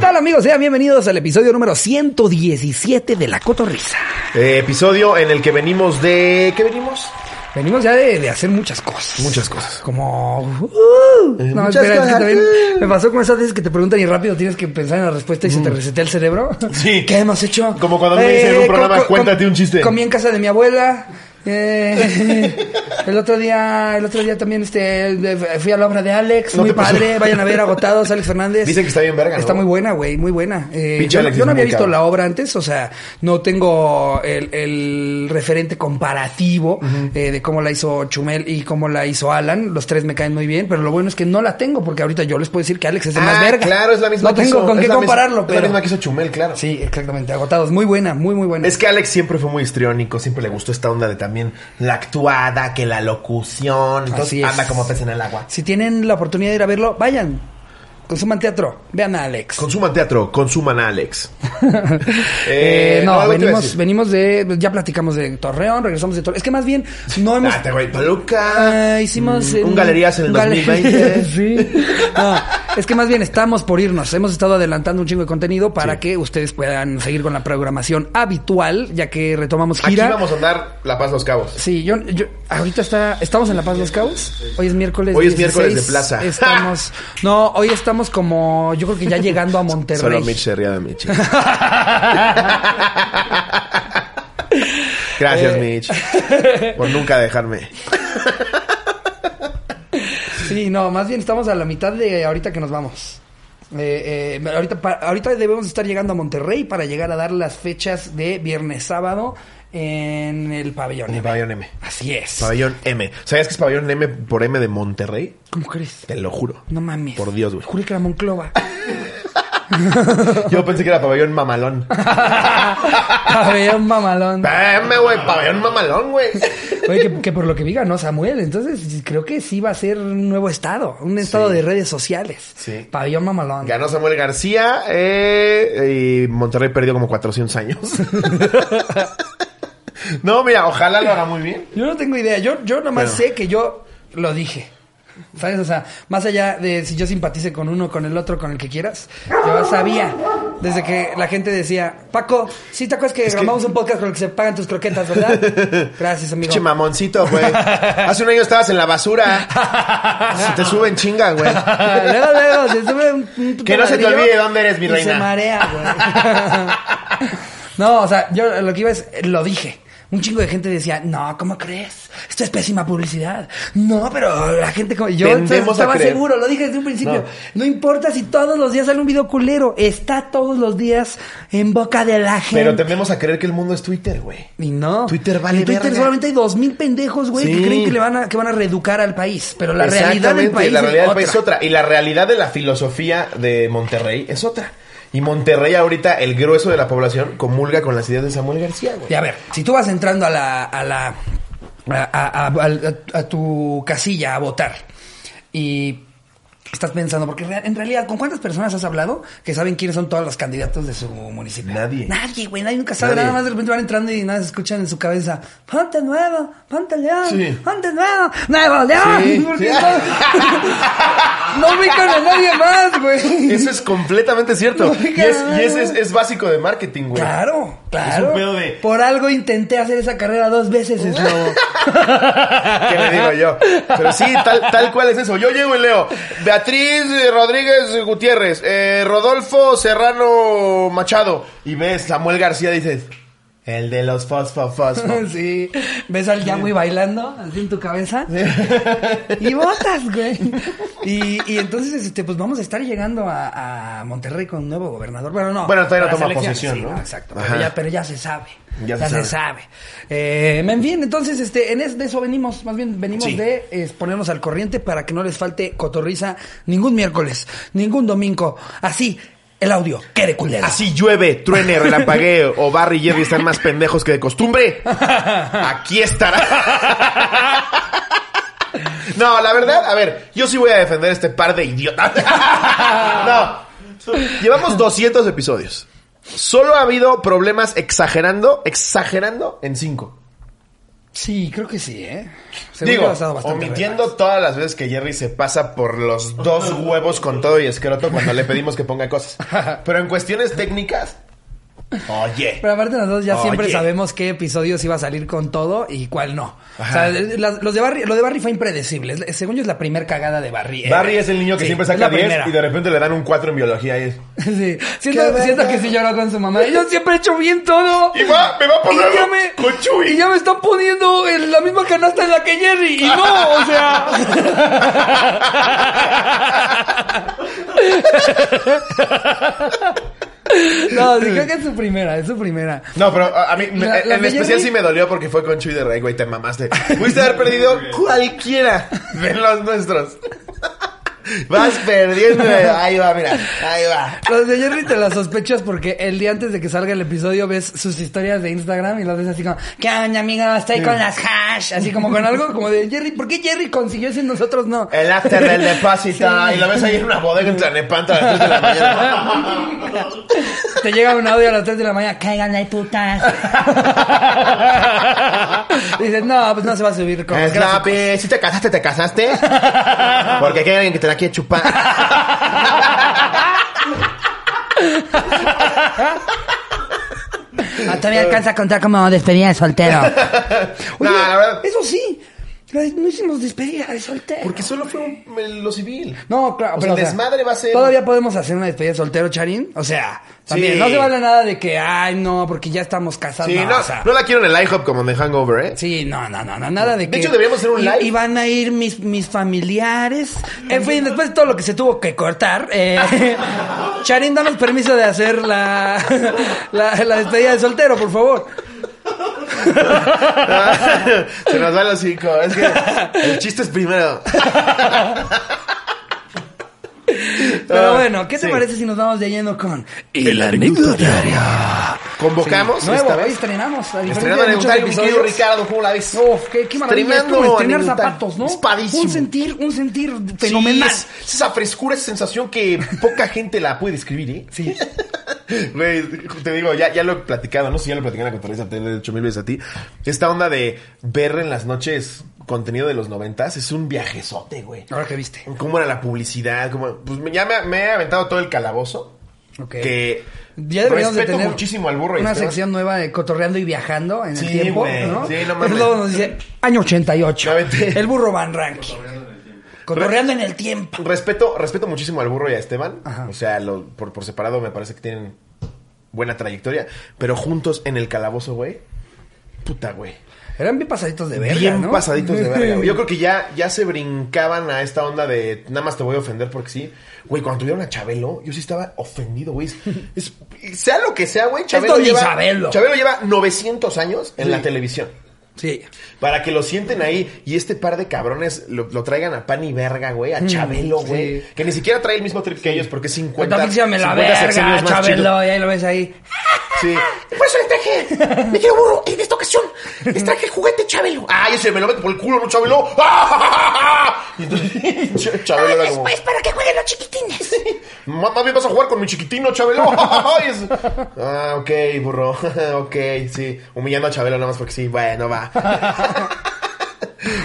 tal amigos? Sean bienvenidos al episodio número 117 de La Cotorrisa. Eh, episodio en el que venimos de... ¿Qué venimos? Venimos ya de, de hacer muchas cosas. Muchas cosas. Como... uh, no, muchas espera, cosas. también me pasó con esas veces que te preguntan y rápido tienes que pensar en la respuesta y se te resetea el cerebro. Sí. ¿Qué hemos hecho? Eh, Como cuando me dicen en un programa, "Cuéntate un chiste". Comí en casa de mi abuela. Eh, el otro día, el otro día también este fui a la obra de Alex, ¿No muy pasó? padre, vayan a ver agotados, Alex Fernández. Dicen que está bien verga, ¿no? Está muy buena, güey, muy buena. Eh, yo, es no había visto la obra antes, o sea, no tengo el, el referente comparativo eh, de cómo la hizo Chumel y cómo la hizo Alan. Los tres me caen muy bien, pero lo bueno es que no la tengo porque ahorita yo les puedo decir que Alex es el más Ah, verga. claro, es la misma No que tengo hizo- con es qué compararlo, Es pero la misma que hizo Chumel, claro. sí, exactamente, agotados, muy buena, muy muy buena. Es que Alex siempre fue muy histriónico, siempre le gustó esta onda de también la actuada, que la locución, entonces Así es. anda como pez en el agua. Si tienen la oportunidad de ir a verlo, vayan. Consuman teatro, vean a Alex. Consuman teatro, consuman a Alex. Eh, no, te iba a venimos, venimos de. Ya platicamos de Torreón, regresamos de Torreón. Es que más bien no hemos. Date, güey, Toluca. Ah, hicimos mm, un galerías en el un gale- 2020. sí. No, es que más bien estamos por irnos. Hemos estado adelantando un chingo de contenido para Sí. que ustedes puedan seguir con la programación habitual, ya que retomamos Aquí gira. vamos a andar La Paz Los Cabos. Sí, yo, yo ahorita está, estamos en La Paz Los Cabos. Hoy es miércoles. Hoy es 16. miércoles de plaza. Estamos, no, hoy estamos como, yo creo que ya llegando a Monterrey. Solo Mitch se ría de Mitch. Gracias, Eh. Mitch. Por nunca dejarme. Sí, no, más bien estamos a la mitad de ahorita que nos vamos. Eh, eh, ahorita, pa- ahorita debemos estar llegando a Monterrey para llegar a dar las fechas de viernes sábado en el pabellón. En el M. pabellón M. Así es. Pabellón M. ¿Sabías que es pabellón M por M de Monterrey? ¿Cómo crees? Te lo juro. No mames. Por Dios, güey. Juré que era Monclova. Yo pensé que era pabellón mamalón. pabellón mamalón. M, güey. Pabellón mamalón, güey. Oye, que, que por lo que vi ganó Samuel, entonces creo que sí va a ser un nuevo estado, un estado Sí. de redes sociales. Sí. Pabellón mamalón. Ganó Samuel García eh, y Monterrey perdió como 400 años. no, mira, ojalá lo haga muy bien. Yo no tengo idea. Yo, yo nomás Pero- sé que yo lo dije. ¿Sabes? O sea, más allá de si yo simpatice con uno, con el otro, con el que quieras, yo sabía. Desde que la gente decía, Paco, ¿sí te acuerdas que grabamos un podcast con el que se pagan tus croquetas, verdad? Gracias, amigo. Pinche mamoncito, güey. Hace un año estabas en la basura. Se te suben chinga, güey. luego, luego, se sube un, un Que no se te olvide dónde eres, mi y reina. se marea, güey. no, o sea, yo lo que iba es, lo dije. Un chingo de gente decía, no, ¿cómo crees? Esto es pésima publicidad. No, pero la gente como yo Tendemos estaba seguro, lo dije desde un principio. No. No. importa si todos los días sale un video culero, está todos los días en boca de la gente. Pero tendemos a creer que el mundo es Twitter, güey. Y no. Twitter vale En Twitter verga. solamente hay dos mil pendejos, güey, Sí. que creen que le van a, que van a reeducar al país. Pero la realidad del país la realidad es del país es otra. Y la realidad de la filosofía de Monterrey es otra. Y Monterrey ahorita, el grueso de la población, comulga con las ideas de Samuel García, güey. Y a ver, si tú vas entrando a la, a la, a, a- tu casilla a votar y estás pensando, porque en realidad, ¿con cuántas personas has hablado que saben quiénes son todos los candidatos de su municipio? Nadie. Nadie, güey, nadie nunca sabe. Nadie. Nada más de repente van entrando y nada se escuchan en su cabeza. Ponte nuevo, ponte león, Sí. ponte nuevo, nuevo león. Sí, Porque sí. no, no ubican a nadie más, güey. Eso es completamente cierto. No, y es, y ese es, es básico de marketing, güey. Claro, claro. un pedo de- Por algo intenté hacer esa carrera dos veces, es lobo. ¿Qué le digo yo? Pero sí, tal, tal cual es eso. Yo llego y leo Beatriz Rodríguez Gutiérrez, eh, Rodolfo Serrano Machado. Y ves Samuel García, dices, el de los fosfo fosfo. Sí, ves al Yahweh bailando así en tu cabeza y votas, güey. Y, y entonces, este, pues vamos a estar llegando a, a Monterrey con un nuevo gobernador. Bueno, no. Bueno, todavía no toma posesión, sí, ¿no? Exacto. Pero ya, pero ya se sabe. Ya Ya, se se sabe. Eh, en fin, entonces, este, en es, de eso venimos. Más bien, venimos Sí. de eh, ponernos al corriente para que no les falte cotorriza ningún miércoles, ningún domingo. Así, el audio quede culero. Así llueve, truene, relampaguee o Barry y Jerry están más pendejos que de costumbre. Aquí estará. No, la verdad, a ver, yo sí voy a defender este par de idiotas. No. Llevamos 200 episodios. Solo ha habido problemas exagerando, exagerando en 5. Sí, creo que sí, ¿eh? Según Digo, omitiendo todas las veces que Jerry se pasa por los dos huevos con todo y escroto cuando le pedimos que ponga cosas. Pero en cuestiones técnicas, oye. Pero aparte nosotros ya siempre sabemos qué episodios iba a salir con todo y cuál no. Ajá. O sea, los de Barry, lo de Barry fue impredecible. Según yo es la primer cagada de Barry. eh. Barry es el niño que Sí, siempre saca la 10 primera. y de repente le dan un 4 en biología. Y es, Sí. Siento, que sí lloró con su mamá. Yo siempre he hecho bien todo. Y va- me va a poner Y ya me- con Chuy. Y ya me están poniendo en la misma canasta en la que Jerry. Y no, o sea. No, sí, creo que es su primera, es su primera. No, pero a, a mí, me- La- la en especial Jerry- sí me dolió porque fue con Chuy de Rey, güey, te mamaste. Pudiste haber perdido cualquiera de los nuestros. Vas perdiendo. Ahí va, mira. Ahí va. Los de Jerry te las sospechas porque el día antes de que salga el episodio ves sus historias de Instagram y las ves así como, ¿qué onda, amigo? Estoy con las hash. Así como con algo como de Jerry, ¿por qué Jerry consiguió eso y nosotros no? El after del depósito. Sí. Y lo ves ahí en una bodega en Tlanepanta a las 3 de la mañana. Te llega un audio a las 3 de la mañana, caigan ahí putas. Dices, no, pues no se va a subir con gráficos. Snappy, ¿sí te casaste? ¿Te casaste? Porque aquí hay alguien que te la quiere chupar. Ah, todavía alcanza a contar como despedida de soltero. Oye, No, la verdad- Eso sí, no hicimos despedida de soltero. Porque solo fue un- lo civil. No, claro, O pero. sea, el desmadre va a ser- Todavía podemos hacer una despedida de soltero, Charín. O sea, también. Sí. No se vale nada de que, ay, no, porque ya estamos casados. Sí, no, no, o sea, no la quiero en el IHOP como en The Hangover, ¿eh? Sí, no, no, no, no, nada de De que. hecho, deberíamos hacer un y- live. Y van a ir mis, mis familiares. En fin, después de todo lo que se tuvo que cortar, eh, Charín, danos permiso de hacer la, la, la despedida de soltero, por favor. Se nos va el hocico. Es que el chiste es primero. Pero bueno, ¿qué te Sí. parece si nos vamos de lleno con el anécdota Convocamos. Nuevo, esta hoy vez. estrenamos. A de muchos anecdotario, mi querido. Ricardo, ¿cómo la ves? Uf, qué, qué maravilla. Es como Estrenando estrenar anecdotario. zapatos, ¿no? Es padrísimo. Un sentir, un sentir Sí, fenomenal. es, es esa frescura, esa sensación que poca gente la puede describir, ¿eh? Sí. Te digo, ya, ya lo he platicado, no sé si ya lo platicé en la conferencia, te lo he dicho mil veces a ti. Esta onda de ver en las noches contenido de los noventas es un viajezote, güey. Ahora que viste. ¿Cómo era la publicidad? ¿Cómo? Pues ya me, me he aventado todo el calabozo. Ok. Que Ya deberíamos de respeto tener muchísimo al burro y una Esteban. sección nueva de cotorreando y viajando en Sí, el tiempo, güey. ¿no? Sí, no mames. luego nos dice año 88. Ya vete. El burro Van Ranking. Cotorreando en el tiempo. Respeto, respeto muchísimo al burro y a Esteban. Ajá. O sea, lo- por, por separado me parece que tienen buena trayectoria. Pero juntos en el calabozo, güey. Puta, güey. Eran bien pasaditos de verga, Bien ¿no? pasaditos de verga. Yo creo que ya, ya se brincaban a esta onda de nada más te voy a ofender porque sí. Güey, cuando tuvieron a Chabelo, yo sí estaba ofendido, güey. Es- sea lo que sea, güey. Chabelo, lleva, Isabelo. Chabelo lleva 900 años en Sí. la televisión. Sí. Para que lo sienten ahí y este par de cabrones lo, lo traigan a pan y verga, güey, a Chabelo, güey. Mm, sí. Que ni siquiera trae el mismo trip que ellos porque es 50. También se llame la 50 sexenios verga, Chabelo, y ahí lo ves ahí. Sí. Por eso les traje, me quiero burro, en esta ocasión les traje el juguete Chabelo. Ay, ese me lo mete por el culo, no Chabelo. Y entonces, Ch- Chabelo era como... para que jueguen los chiquitines. Má- Más bien vas a jugar con mi chiquitino, Chabelo. Ah, ok, burro. ok, sí. Humillando a Chabelo nada más porque sí. Bueno, va.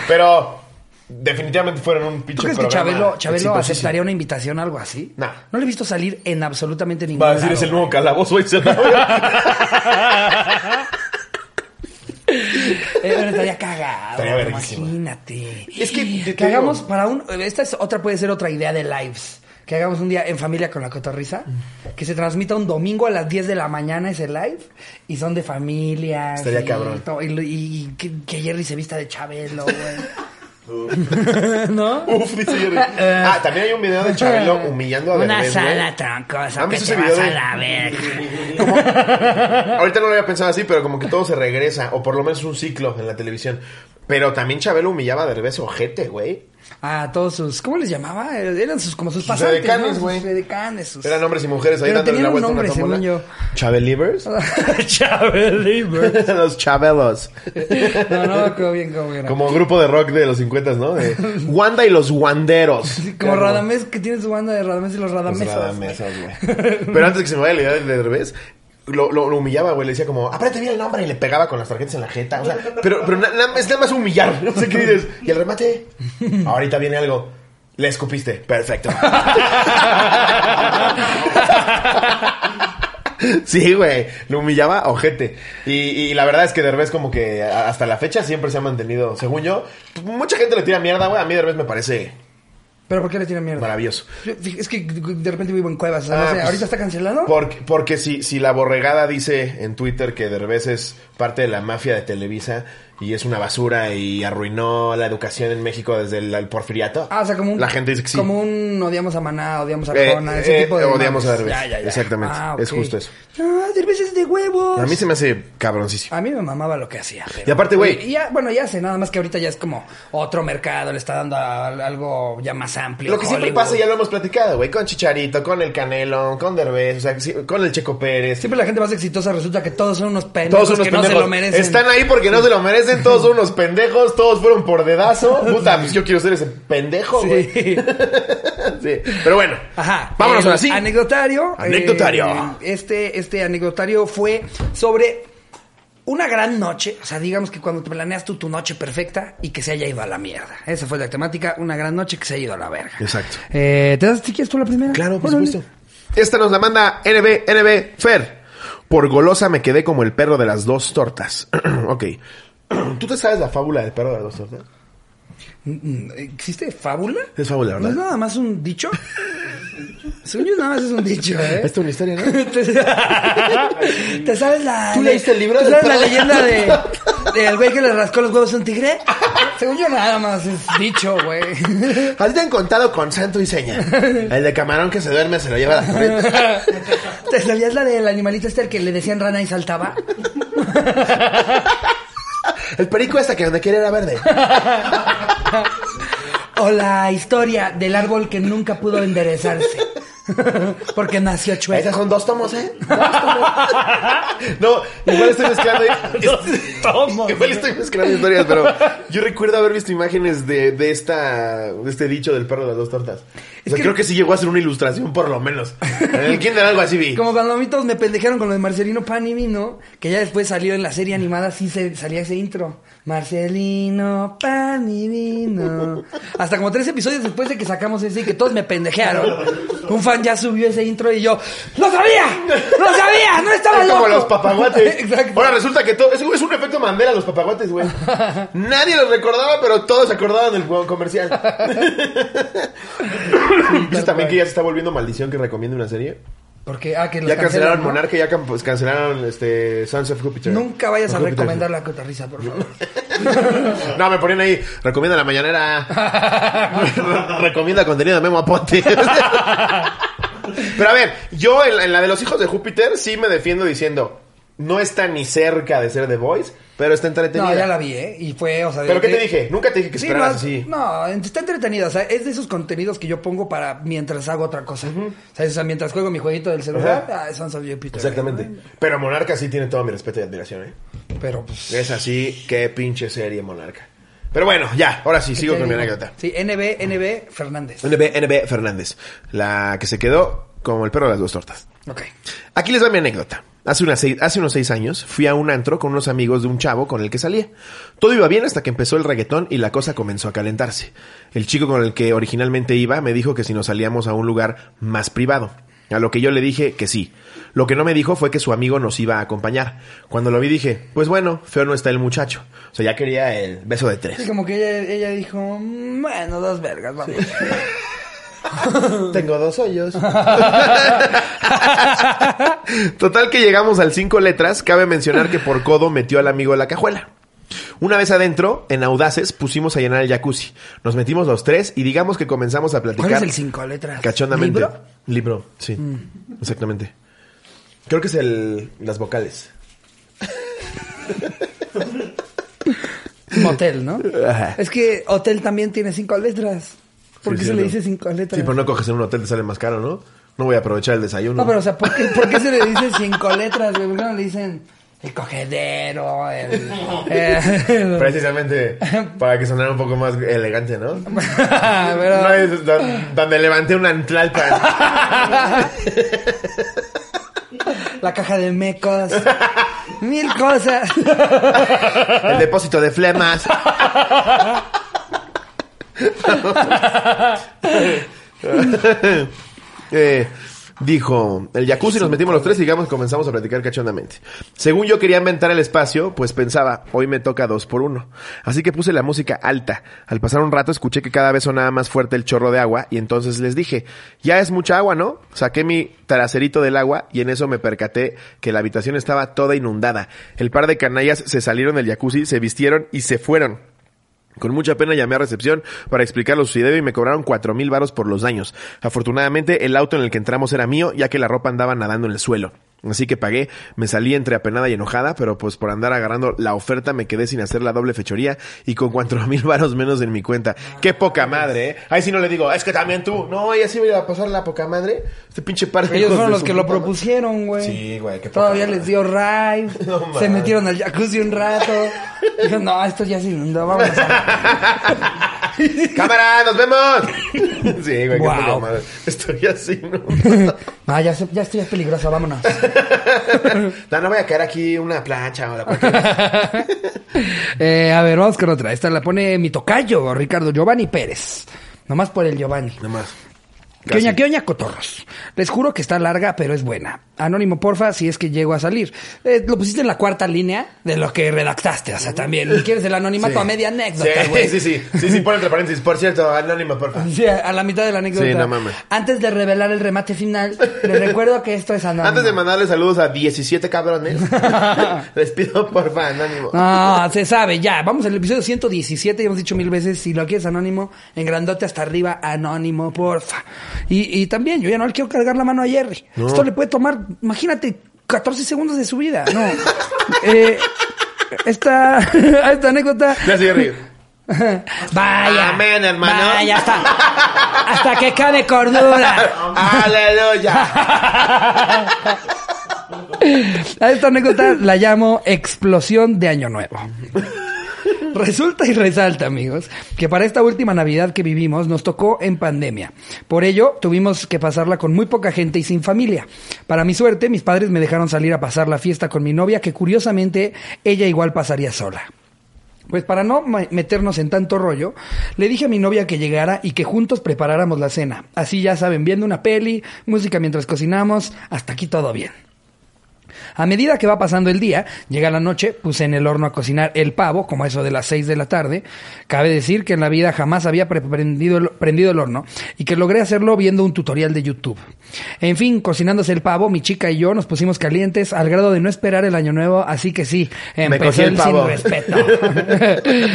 Pero definitivamente fueron un ¿Tú pinche crees que Chabelo, Chabelo aceptaría una invitación o algo así? No. No le he visto salir en absolutamente ningún Va a decir, lado. es el nuevo calabozo. y Eh, estaría cagado. Estaría. Imagínate. Es que, que hagamos para un. Esta es otra, puede ser otra idea de lives. Que hagamos un día en familia con la cotorriza. Que se transmita un domingo a las 10 de la mañana ese live. Y son de familia. Estaría y cabrón. Y, y que, que Jerry se vista de Chabelo, güey. ¿No? Uf, dice Jerry. Ah, también hay un video de Chabelo humillando a Una Derbez, sala troncosa ¿Han que te vas video a de- la verga. Ahorita no lo había pensado así, pero como que todo se regresa, o por lo menos un ciclo en la televisión. Pero también Chabelo humillaba a Derbez ojete, güey. A todos sus. ¿Cómo les llamaba? Eran sus, como sus pasantes. edecanes, ¿no? güey. Sus Eran hombres y mujeres ahí Pero dándole vuelta a nombre, una tómbola. según yo. ¿Chabelivers? Chabelivers. Los Chabelos. No, no acuerdo bien cómo era. Como grupo de rock de los 50, ¿no? De Wanda y los Wanderos. Como Radamés, que tiene su banda de Radamés y los Los Radamesos. Radamesos, güey. Pero antes que se me vaya la idea de Derbez, lo, lo- lo humillaba, güey. Le decía como, aprende bien el nombre y le pegaba con las tarjetas en la jeta. O sea, pero, pero es nada más humillar. No sé qué dices. Y el remate, ahorita viene algo. Le escupiste. Perfecto. Sí, güey, lo humillaba ojete. Y, y la verdad es que Derbez como que hasta la fecha siempre se ha mantenido, según yo, mucha gente le tira mierda, güey. A mí Derbez me parece ¿Pero por qué le tiran mierda? maravilloso. Yo- Es que de repente vivo en cuevas. o sea, no Ah, sé, pues, ¿Ahorita está cancelado? Porque, porque si, si la borregada dice en Twitter que Derbez es parte de la mafia de Televisa y es una basura y arruinó la educación en México desde el, el porfiriato, Ah, o sea, como un... la gente dice que sí. Como un odiamos a Maná, odiamos a Eh, Arjona, ese eh, tipo de... odiamos a. Derbez. Ya, ya, ya. Exactamente, Ah, es justo eso. Ah, Derbez es de huevos. A mí se me hace cabroncísimo. A mí me mamaba lo que hacía. pero- Y aparte, güey- Y ya, bueno, ya sé, nada más que ahorita ya es como otro mercado, le está dando a- algo ya más amplio. Lo que siempre pasa, ya lo hemos platicado, güey, con Chicharito, con el Canelo, con Derbez, o sea, con el Checo Pérez. Siempre la gente más exitosa resulta que todos son unos pendejos Todos unos que pendejos. no se lo merecen. Están ahí porque no se lo merecen, todos son unos pendejos, todos fueron por dedazo. Puta, pues yo quiero ser ese pendejo, güey. Sí. Sí. Pero bueno, Ajá. vámonos ahora sí. Anecdotario. Anecdotario. eh, este, este anecdotario fue sobre una gran noche. O sea, digamos que cuando te planeas tú tu noche perfecta y que se haya ido a la mierda. Esa fue la temática. Una gran noche que se haya ido a la verga. Exacto. Eh, ¿Te das si quieres tú la primera? Claro, por supuesto. Esta nos la manda NB, NB, Fer. Por golosa me quedé como el perro de las dos tortas. ok. ¿Tú te sabes la fábula del perro de las dos tortas? Mm, ¿Existe fábula? Es fábula, ¿No ¿verdad? es nada más un dicho? Según yo, nada más es un dicho, ¿eh? Esta es una historia, ¿no? ¿Te, sabes la... ¿Tú leíste el libro ¿Tú sabes la leyenda de... del güey que le rascó los huevos a un tigre? Según yo, nada más es dicho, güey. A ti te han contado con santo y seña. El de camarón que se duerme se lo lleva a la corriente. ¿Te sabías la del animalito este al que le decían rana y saltaba? El perico este que donde quiere era verde. O la historia del árbol que nunca pudo enderezarse. Porque nació chueco. Esas son dos tomos, ¿eh? Dos tomos. No, igual estoy mezclando. tomos. Igual estoy mezclando historias, pero yo recuerdo haber visto imágenes de, de esta de este dicho del perro de las dos tortas. O sea, que- creo que sí llegó a ser una ilustración, por lo menos. En el kinder algo así vi. Como cuando a mí todos me pendejaron con lo de Marcelino Pan y Vino, que ya después salió en la serie animada, sí se, salía ese intro. Marcelino Pan y Vino. Hasta como tres episodios después de que sacamos ese y que todos me pendejearon. Un fan ya subió ese intro y yo, ¡Lo sabía! ¡Lo sabía! ¡No estaba Es loco! como los papaguates. Exacto. Ahora resulta que todo. Es, es un efecto Mandela los papaguates, güey. Nadie los recordaba, pero todos se acordaban del juego comercial. ¿Viste también que ya se está volviendo maldición que recomiende una serie? Porque, ah, que lo Ya cancelaron ¿no? Monarca, ya can- pues, cancelaron este Sons of Jupiter. Nunca vayas a recomendar la cotarriza, por favor. No, me ponían ahí, recomienda la mañanera. recomienda contenido de Memo Aponte. Pero a ver, yo en la, en la de los hijos de Júpiter sí me defiendo diciendo, no está ni cerca de ser The Voice, pero está entretenida. No, ya la vi, ¿eh? Y fue, o sea... ¿Pero qué te dije? Nunca te dije que Sí, esperaras no, así. no, está entretenida. O sea, es de esos contenidos que yo pongo para mientras hago otra cosa. o, sea, o sea, mientras juego mi jueguito del celular, Ajá. ah, Sons of Jupiter. Exactamente. Pero Monarca sí tiene todo mi respeto y admiración, ¿eh? Pero pues. Es así, qué pinche serie Monarca. Pero bueno, ya, ahora sí, ¿qué sigo con mi anécdota. Sí, NB, NB Fernández. NB, NB Fernández, la que se quedó como el perro de las dos tortas. Ok. Aquí les va mi anécdota. Hace, unas seis- hace unos seis años fui a un antro con unos amigos de un chavo con el que salía. Todo iba bien hasta que empezó el reggaetón y la cosa comenzó a calentarse. El chico con el que originalmente iba me dijo que si nos salíamos a un lugar más privado. A lo que yo le dije que sí. Lo que no me dijo fue que su amigo nos iba a acompañar. Cuando lo vi dije, pues bueno, feo no está el muchacho. O sea, ya quería el beso de Sí, tres. como que ella, ella dijo, "Mm, bueno, dos vergas, vamos. Tengo dos hoyos. Total que llegamos al cinco letras. Cabe mencionar que por codo metió al amigo en la cajuela. Una vez adentro, en Audaces, pusimos a llenar el jacuzzi. Nos metimos los tres y digamos que comenzamos a platicar. ¿Cuál es el cinco letras? Cachondamente. ¿Libro? Libro, sí. Exactamente. Creo que es el las vocales. Motel, ¿no? Ajá. Es que hotel también tiene cinco letras. ¿Por qué sí, se le no. dice cinco letras? Sí, pero no coges en un hotel, te sale más caro, ¿no? No voy a aprovechar el desayuno. No, pero o sea, ¿por qué, por qué se le dice cinco letras, güey? ¿Por qué no le dicen el cogedero, el... el- Precisamente para que sonara un poco más elegante, ¿no? Pero- No es do- donde levanté un antlalpa. la caja de mecos, mil cosas. El depósito de flemas. Eh, dijo, el jacuzzi nos metimos los tres y digamos comenzamos a platicar cachondamente. Según yo quería inventar el espacio, pues pensaba, hoy me toca dos por uno. Así que puse la música alta. Al pasar un rato escuché que cada vez sonaba más fuerte el chorro de agua y entonces les dije, ya es mucha agua, ¿no? Saqué mi traserito del agua y en eso me percaté que la habitación estaba toda inundada. El par de canallas se salieron del jacuzzi, se vistieron y se fueron. Con mucha pena llamé a recepción para explicar lo sucedido y me cobraron cuatro mil varos por los daños. Afortunadamente el auto en el que entramos era mío ya que la ropa andaba nadando en el suelo. Así que pagué, me salí entre apenada y enojada, pero pues por andar agarrando la oferta me quedé sin hacer la doble fechoría y con cuatro mil varos menos en mi cuenta. Qué poca madre, eh. Ahí sí no le digo, es que también tú. No, ella sí me iba a pasar la poca madre. Este pinche par de Ellos fueron los que lo puta propusieron, güey. Sí, güey, qué poca Todavía madre. les dio ride. No se metieron al jacuzzi un rato. Dijeron, no, esto ya se inundó, vamos a... ¡Cámara, nos vemos! sí, güey, qué Wow. poca madre. Estoy así, ¿no? Ah, ya, ya estoy ya es peligroso, vámonos. no, no voy a caer aquí una plancha o la. Eh, a ver, vamos con otra. Esta la pone mi tocayo, Ricardo Giovanni Pérez. Nomás por el Giovanni. Nada más. ¿Qué oña, qué oña, cotorros? Les juro que está larga, pero es buena. Anónimo, porfa, si es que llego a salir. Eh, lo pusiste en la cuarta línea de lo que redactaste, o sea, también. ¿Quieres el anonimato Sí. a media anécdota, Sí, güey? sí, sí. Sí, sí, pon entre paréntesis. Por cierto, anónimo, por favor. Sí, a la mitad de la anécdota. Sí, no mames. Antes de revelar el remate final, les recuerdo que esto es anónimo. Antes de mandarle saludos a 17 cabrones, les pido porfa, anónimo. No, se sabe, ya. Vamos al episodio 117, ya hemos dicho mil veces, si lo quieres anónimo, en grandote hasta arriba, anónimo, porfa. Y, y también, yo ya no le quiero cargar la mano a Jerry. No. Esto le puede tomar, imagínate, 14 segundos de su vida. No. eh, esta, esta anécdota... Ya se ríe. Vaya. Amén, hermano. Vaya, hasta, hasta que cabe cordura. Aleluya. A esta anécdota la llamo explosión de Año Nuevo. Resulta y resalta, amigos, que para esta última Navidad que vivimos nos tocó en pandemia. Por ello, tuvimos que pasarla con muy poca gente y sin familia. Para mi suerte, mis padres me dejaron salir a pasar la fiesta con mi novia, que curiosamente ella igual pasaría sola. Pues para no meternos en tanto rollo, le dije a mi novia que llegara y que juntos preparáramos la cena. Así ya saben, viendo una peli, música mientras cocinamos, hasta aquí todo bien. A medida que va pasando el día, llega la noche, puse en el horno a cocinar el pavo, como eso de las 6 de la tarde. Cabe decir que en la vida jamás había pre- prendido el, prendido el horno y que logré hacerlo viendo un tutorial de YouTube. En fin, cocinándose el pavo, mi chica y yo nos pusimos calientes al grado de no esperar el año nuevo, así que sí, empezó cogí el pavo. sin respeto.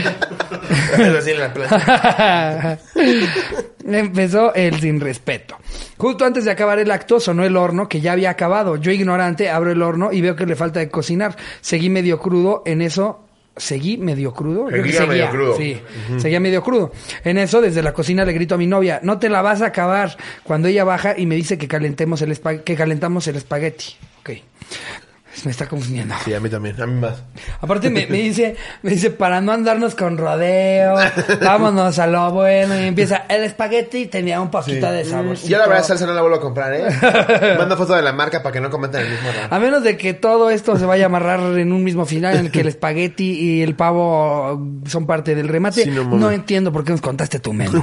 Empezó el sin respeto. Justo antes de acabar el acto sonó el horno que ya había acabado. Yo ignorante abro el horno y veo que le falta de cocinar. Seguí medio crudo en eso. ¿Seguí medio crudo? Seguía medio crudo. Sí, seguía medio crudo. En eso, desde la cocina le grito a mi novia, no te la vas a acabar. Cuando ella baja y me dice que calentemos el que calentamos el espagueti. Ok. Me está confundiendo. Sí, a mí también, a mí más. Aparte me, me dice, me dice, para no andarnos con rodeo, vámonos a lo bueno. Y empieza, el espagueti tenía un poquito de sabor. Yo la verdad salsa no la vuelvo a comprar, ¿eh? Mando foto de la marca para que no comenten el mismo rato. A menos de que todo esto se vaya a amarrar en un mismo final en el que el espagueti y el pavo son parte del remate. Sí, no entiendo por qué nos contaste tu menú.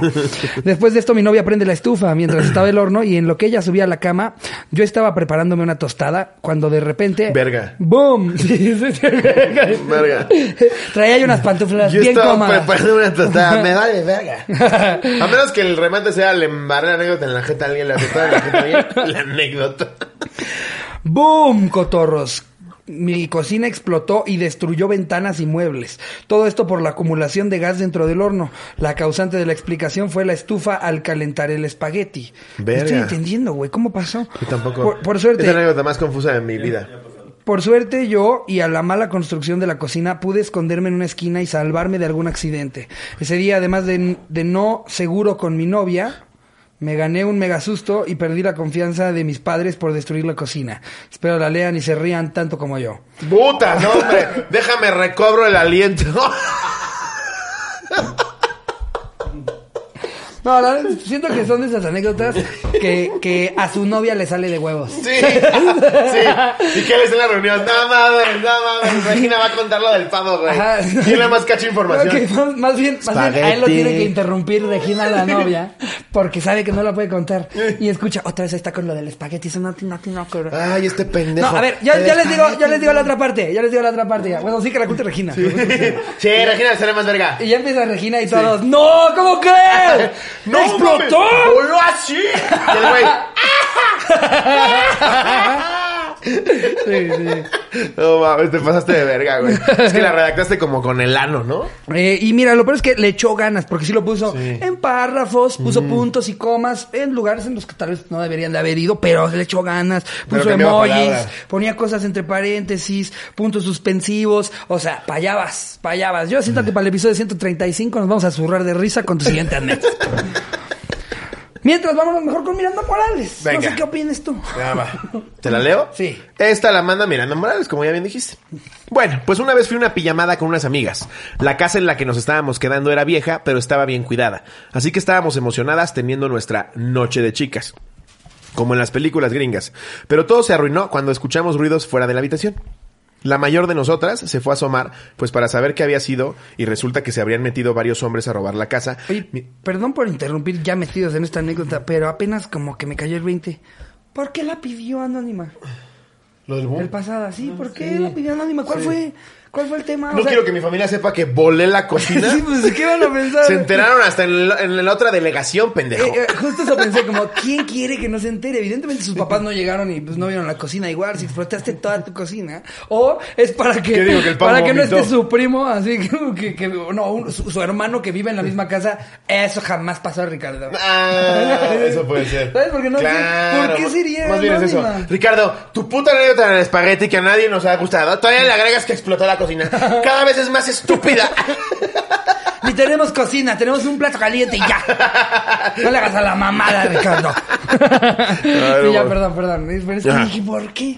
Después de esto mi novia prende la estufa mientras estaba el horno y en lo que ella subía a la cama, yo estaba preparándome una tostada cuando de repente... Verga. ¡Boom! Sí, sí, sí, verga. Verga. Traía unas pantuflas Yo bien estaba cómodas. preparando una tostada, me vale verga. A menos que el remate sea le embarré la anécdota en la jeta a alguien, la tostada en la jeta a alguien, la anécdota. ¡Boom, cotorros! Mi cocina explotó y destruyó ventanas y muebles. Todo esto por la acumulación de gas dentro del horno. La causante de la explicación fue la estufa al calentar el espagueti. No Verga. estoy entendiendo, güey. ¿Cómo pasó? Yo tampoco. Por, por suerte, Es la anécdota más confusa de mi vida. Por suerte yo y a la mala construcción de la cocina pude esconderme en una esquina y salvarme de algún accidente. Ese día, además de, no seguro con mi novia, me gané un mega susto y perdí la confianza de mis padres por destruir la cocina. Espero la lean y se rían tanto como yo. Puta, no, hombre. Déjame recobro el aliento. No, la verdad, siento que son de esas anécdotas que, que a su novia le sale de huevos. Sí, sí. ¿Y qué les en la reunión? No mames, no mames. Regina va a contar lo del pavo, güey. Ajá. ¿Quién le más cacho información? Más, más bien, más bien a él lo tiene que interrumpir Regina la novia porque sabe que no la puede contar y escucha otra vez ahí está con lo del espagueti eso no tiene no, no, no, Ay, este pendejo. no, a ver, ya, les digo, ya les digo la otra parte, ya les digo la otra parte ya. Bueno, sí que la cuente Regina. Sí, Regina será más verga. Y ya empieza Regina y todos, ¡No! ¿Cómo crees? ¡No ¡Explotó! mames! ¡Voló así! Y el güey, Sí, sí. no mames, te pasaste de verga, güey. Es que la redactaste como con el ano, ¿no? Eh, y mira, lo peor es que le echó ganas, porque sí lo puso Sí. en párrafos, puso puntos y comas en lugares en los que tal vez no deberían de haber ido, pero le echó ganas, puso emojis, ponía cosas entre paréntesis, puntos suspensivos, o sea, payabas, payabas. Yo siento que para el episodio 135 nos vamos a zurrar de risa con tu siguiente anécdota. Mientras, vámonos mejor con Miranda Morales. No Venga. sé qué opinas tú. Ya va. ¿Te la leo? Sí. Esta la manda Miranda Morales, como ya bien dijiste. Bueno, pues una vez fui a una pijamada con unas amigas. La casa en la que nos estábamos quedando era vieja, pero estaba bien cuidada. Así que estábamos emocionadas teniendo nuestra noche de chicas. Como en las películas gringas. Pero todo se arruinó cuando escuchamos ruidos fuera de la habitación. La mayor de nosotras se fue a asomar, pues para saber qué había sido, y resulta que se habrían metido varios hombres a robar la casa. Oye, Mi- perdón por interrumpir ya metidos en esta anécdota, pero apenas como que me cayó el 20. ¿Por qué la pidió Anónima? Lo del boom. El pasada, sí, ¿por qué la pidió Anónima? ¿Cuál fue? ¿Cuál fue el tema? No O sea, quiero que mi familia sepa que volé la cocina. Sí, pues, ¿qué van a pensar? Se enteraron hasta en, la- en la otra delegación, pendejo. Eh, eh, justo eso pensé, como, ¿quién quiere que no se entere? Evidentemente sus papás no llegaron y pues no vieron la cocina igual, si explotaste toda tu cocina. O es para que, ¿Qué digo? Que para que no esté su primo, así que, que- no, un- su, su hermano que vive en la misma casa. Eso jamás pasó, Ricardo. Ah, eso puede ser. ¿Sabes? Porque no sé, Claro. ¿por qué sería Más bien es eso. Ricardo, tu puta anécdota en el espagueti que a nadie nos ha gustado. Todavía le agregas que explotó la cocina. Cada vez es más estúpida. Ni tenemos cocina, tenemos un plato caliente y ya. No le hagas a la mamada, Ricardo. sí, ya, bueno. perdón, perdón. Pero es que Ajá. dije, ¿por qué?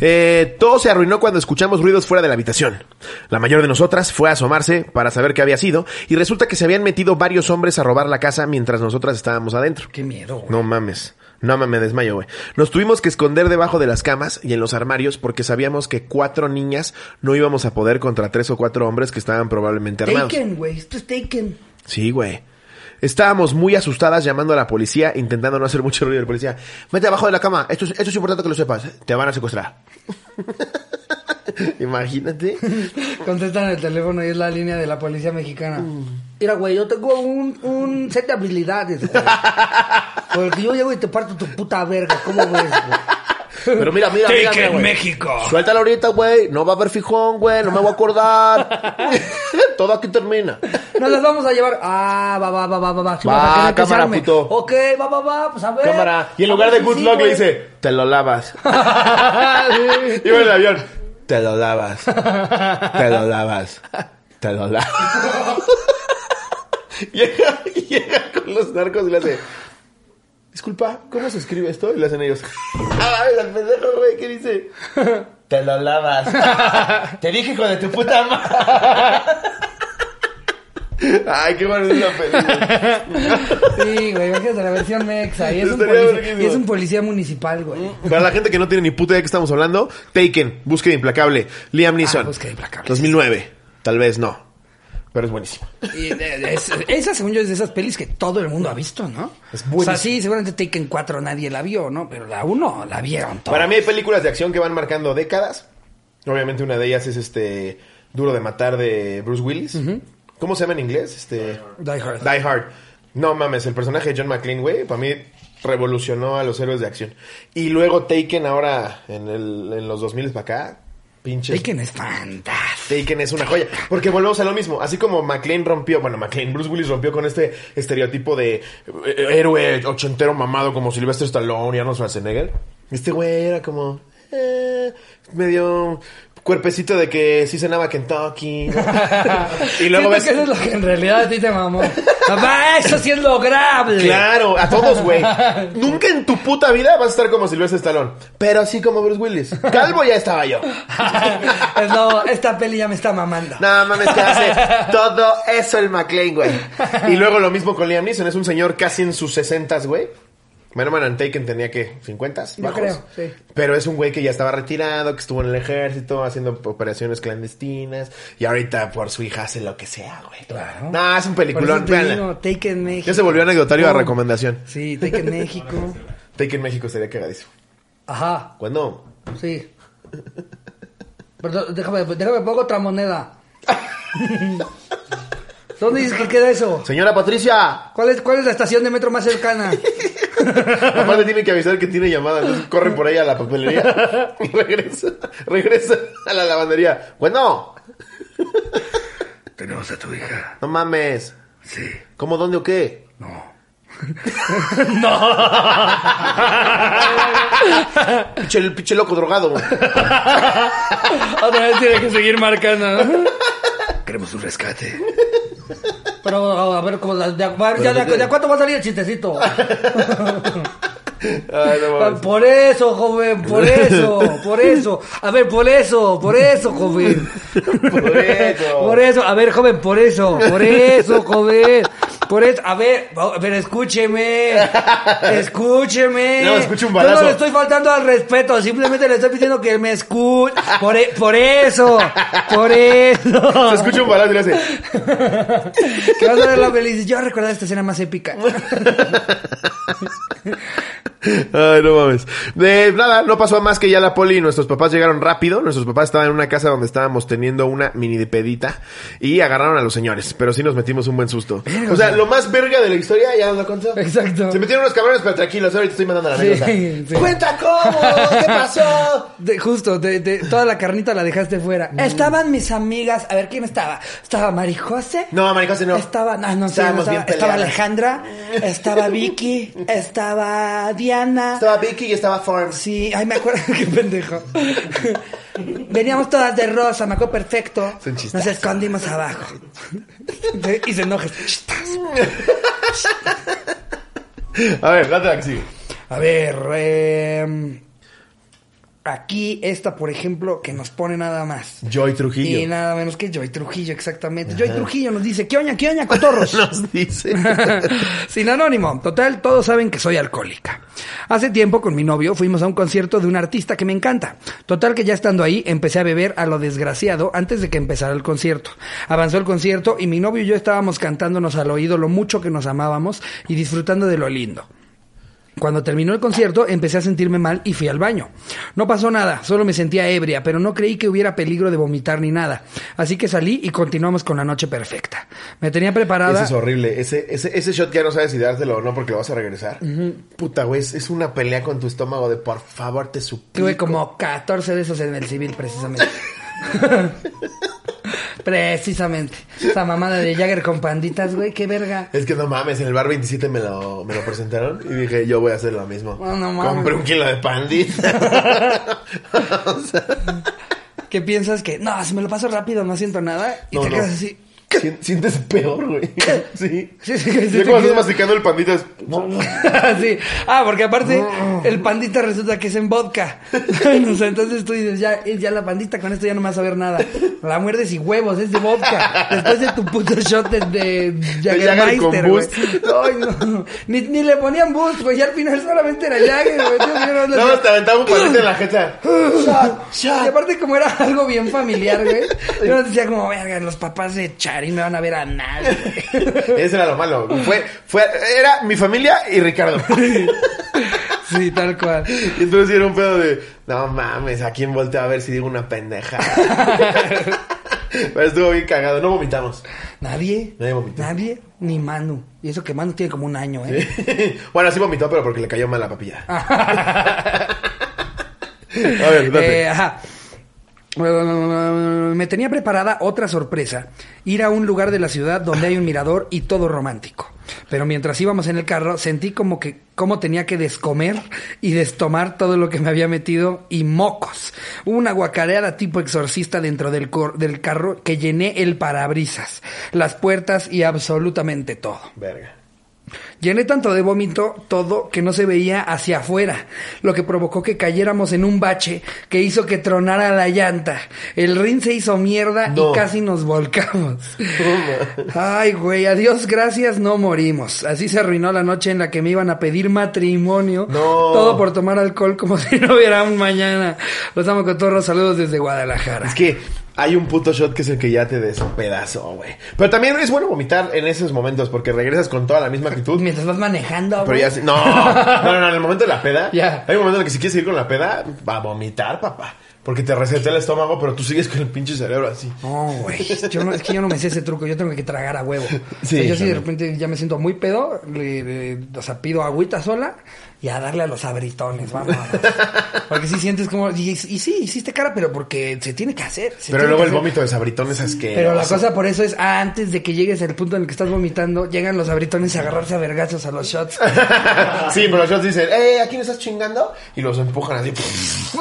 Eh, todo se arruinó cuando escuchamos ruidos fuera de la habitación. La mayor de nosotras fue a asomarse para saber qué había sido y resulta que se habían metido varios hombres a robar la casa mientras nosotras estábamos adentro. Qué miedo, güey. No mames. No mames, me desmayo, güey. Nos tuvimos que esconder debajo de las camas y en los armarios porque sabíamos que cuatro niñas no íbamos a poder contra tres o cuatro hombres que estaban probablemente armados. Taken, güey. Esto es Taken. Sí, güey. Estábamos muy asustadas llamando a la policía, intentando no hacer mucho ruido. El policía, mete abajo de la cama. Esto es, esto es importante que lo sepas. Te van a secuestrar. Imagínate. Contestan el teléfono y es la línea de la policía mexicana. Mira, güey, yo tengo un, un set de habilidades, güey. Porque yo llego y te parto tu puta verga. ¿Cómo ves, güey? Pero mira, mira, mira, mira, güey. México. Suéltalo ahorita, güey. No va a haber fijón, güey. No me voy a acordar. Todo aquí termina. Nos las vamos a llevar. Ah, va, va, va, va, va, va. Va, cámara, puto. Ok, va, va, va. Pues a ver. Cámara. Y en lugar de good sí, luck le dice, te lo lavas. Sí. Iba en el avión. Te lo lavas. Te lo lavas. Te lo lavas. llega, llega con los narcos y le hace. Disculpa, ¿cómo se escribe esto? Y le hacen ellos. ¡Ay, el pendejo, güey! ¿Qué dice? Te lo lavas. Te dije, hijo de tu puta madre. Ay, qué bueno es esa película. Sí, güey, imagínate la versión mexa. Y es, un policía, y es un policía municipal, güey. Para la gente que no tiene ni puta idea de qué estamos hablando, Taken, Búsqueda Implacable, Liam Neeson. Ah, Búsqueda Implacable. 2009. Tal vez no. Pero es. Y es- esa, según yo, es de esas pelis que todo el mundo ha visto, ¿no? Es O sea, sí, seguramente Taken 4 nadie la vio, ¿no? Pero la 1 la vieron todos. Para mí hay películas de acción que van marcando décadas. Obviamente una de ellas es este Duro de Matar de Bruce Willis. ¿Cómo se llama en inglés? Este Die Hard. Die Hard. No mames, el personaje de John McClane, güey, para mí revolucionó a los héroes de acción. Y luego Taken ahora en, el, en los 2000 para acá. Pinches Taken es fantástico. Taken es una joya. Porque volvemos a lo mismo. Así como McLean rompió, bueno, McLean, Bruce Willis rompió con este estereotipo de eh, héroe ochentero mamado como Sylvester Stallone y Arnold Schwarzenegger. Este güey era como eh, medio cuerpecito de que sí cenaba Kentucky. ¿no? y luego ves... que eso es lo que en realidad a ti te mamó. Papá, eso sí es lograble. Claro, a todos, güey. Nunca en tu puta vida vas a estar como Silvestre Stallone. Pero así como Bruce Willis. Calvo ya estaba yo. Es, no, esta peli ya me está mamando. No mames, que hace todo eso el McLean, güey. Y luego lo mismo con Liam Neeson. Es un señor casi en sus sesentas, güey. Man and Taken tenía que 50 Yo bajos. creo, sí. Pero es un güey que ya estaba retirado, que estuvo en el ejército haciendo operaciones clandestinas y ahorita por su hija hace lo que sea, güey. Claro. No, es un peliculón, eso te véanla. digo, Take en México. Ya se volvió anecdotario a Oh. recomendación. Sí, Take en México. Take en México sería cagadísimo. Ajá, ¿Cuándo? sí. Perdón, déjame, déjame pongo otra moneda. ¿Dónde dices que queda eso? Señora Patricia, ¿Cuál es, ¿Cuál es la estación de metro más cercana? Aparte tiene que avisar que tiene llamada, entonces corre por ahí a la papelería y regresa, regresa a la lavandería. Bueno, Tenemos a tu hija. no mames. Sí. ¿Cómo, dónde o qué? No. Pinche, el pinche loco drogado. Otra vez tiene que seguir marcando. ¿no? Queremos un rescate. Pero, a ver, ¿cómo, de, de- ya, de- ¿de cuánto va a salir el chistecito? Ay, no mames. Por eso, joven, por eso, por eso. A ver, por eso, por eso, joven. Por eso. Por eso, a ver, joven, por eso, por eso, joven. Por eso, a ver, a ver, escúcheme. Escúcheme. No, escuche un Yo balazo. no le estoy faltando al respeto, simplemente le estoy pidiendo que me escuche. Por, e- por eso, por eso. Se escucha un balazo y le hace. Que vas a ver la feliz. Yo recuerdo esta escena más épica. Ay, no mames. De nada, no pasó más que ya la poli y nuestros papás llegaron rápido. Nuestros papás estaban en una casa donde estábamos teniendo una mini de pedita y agarraron a los señores, pero sí nos metimos un buen susto. O sea, lo más verga de la historia, ya nos lo contó. Exacto. Se metieron unos cabrones, pero tranquilos, ahorita estoy mandando la Sí, anécdota. sí. ¡Cuenta cómo! ¿Qué pasó? De- justo, de, de- toda la carnita la dejaste fuera. Estaban mis amigas. A ver, ¿quién estaba? ¿Estaba Marijose? No, Maricose, no. Estaba, no, no estaba, bien estaba. Alejandra, estaba Vicky, estaba Diana. Estaba Vicky y estaba Forms. Sí, ay, me acuerdo, qué pendejo. Veníamos todas de rosa, me acuerdo perfecto. Son. Nos escondimos abajo. Y se enoja. A ver, date la que sigue. A ver, eh, aquí esta, por ejemplo, que nos pone nada más. Joy Trujillo. Y nada menos que Joy Trujillo, exactamente. Joy Trujillo nos dice, ¿qué oña, qué oña, cotorros? Nos dice. Sin anónimo. Total, todos saben que soy alcohólica. Hace tiempo con mi novio fuimos a un concierto de un artista que me encanta. Total que ya estando ahí empecé a beber a lo desgraciado antes de que empezara el concierto. Avanzó el concierto y mi novio y yo estábamos cantándonos al oído lo mucho que nos amábamos y disfrutando de lo lindo. Cuando terminó el concierto empecé a sentirme mal y fui al baño. No pasó nada, solo me sentía ebria, pero no creí que hubiera peligro de vomitar ni nada. Así que salí y continuamos con la noche perfecta. Me tenía preparada... Ese es horrible. Ese, ese, ese shot ya no sabes si dártelo o no porque lo vas a regresar. Puta, güey, es, es una pelea con tu estómago de por favor te suplico. Tuve como 14 de esos en el civil, precisamente. precisamente. Esa mamada de Jagger con panditas, güey, qué verga. Es que no mames, en el bar 27 me lo, me lo presentaron y dije, yo voy a hacer lo mismo. No, no mames. Compré un kilo de pandita. O sea, ¿Qué piensas que, no, si me lo paso rápido no siento nada? Y No, te no. quedas así. sien- sientes peor, güey. Sí. Sí, sí, sí, te cuando estás masticando el pandita es... sí. Ah, porque aparte el pandita resulta que es en vodka. O sea, entonces tú dices, ya, ya la pandita con esto ya no me vas a ver nada. La muerdes y huevos, es de vodka. Después de tu puto shot de, de Jagger con Jägermeister, güey. Ay, no. Ni, ni le ponían boost, güey. Ya al final solamente era Jagger, güey. No- Nada más te aventaba un pandita en la jeta. Y aparte como era algo bien familiar, güey. Yo no decía como, verga, los papás de Charín me van a ver a nadie. Eso era lo malo. Fue, fue, era mi familia y Ricardo. Sí, tal cual. Y entonces era un pedo de, no mames, ¿a quién voltea a ver si digo una pendeja? Pero estuvo bien cagado, no vomitamos. ¿Nadie? Nadie vomitó. Nadie, ni Manu. Y eso que Manu tiene como un año, ¿eh? bueno, sí vomitó, pero porque le cayó mal la papilla. a ver, date. Eh, ajá. Me tenía preparada otra sorpresa, ir a un lugar de la ciudad donde hay un mirador y todo romántico. Pero mientras íbamos en el carro, sentí como que cómo tenía que descomer y destomar todo lo que me había metido y mocos. Una guacareada tipo exorcista dentro del, cor- del carro que llené el parabrisas, las puertas y absolutamente todo. Verga. Llené tanto de vómito todo que no se veía hacia afuera, lo que provocó que cayéramos en un bache que hizo que tronara la llanta. El rin se hizo mierda No. y casi nos volcamos. Ay, güey, adiós, gracias, no morimos. Así se arruinó la noche en la que me iban a pedir matrimonio. No. Todo por tomar alcohol como si no hubiera un mañana. Los amo con todos los saludos desde Guadalajara. Es que hay un puto shot que es el que ya te despedazo, güey. Pero también es bueno vomitar en esos momentos porque regresas con toda la misma actitud. Mientras vas manejando, Pero güey. ya sí- no, no, no, en el momento de la peda, Ya. hay un momento en el que si quieres seguir con la peda, va a vomitar, papá. Porque te resetea el estómago, pero tú sigues con el pinche cerebro así. No, güey. No, es que yo no me sé ese truco. Yo tengo que tragar a huevo. Sí, o sea, yo si de repente ya me siento muy pedo, le- le- o sea, pido agüita sola y a darle a los abritones, vamos. Porque si sientes como... Y, y sí, hiciste cara, pero porque se tiene que hacer. Pero luego que el hacer. vómito de sabritón es asqueroso. Pero la cosa por eso es, antes de que llegues al punto en el que estás vomitando, llegan los abritones a agarrarse a vergazos a los shots. sí, pero los shots dicen, eh, ¿a quién estás chingando? Y los empujan así.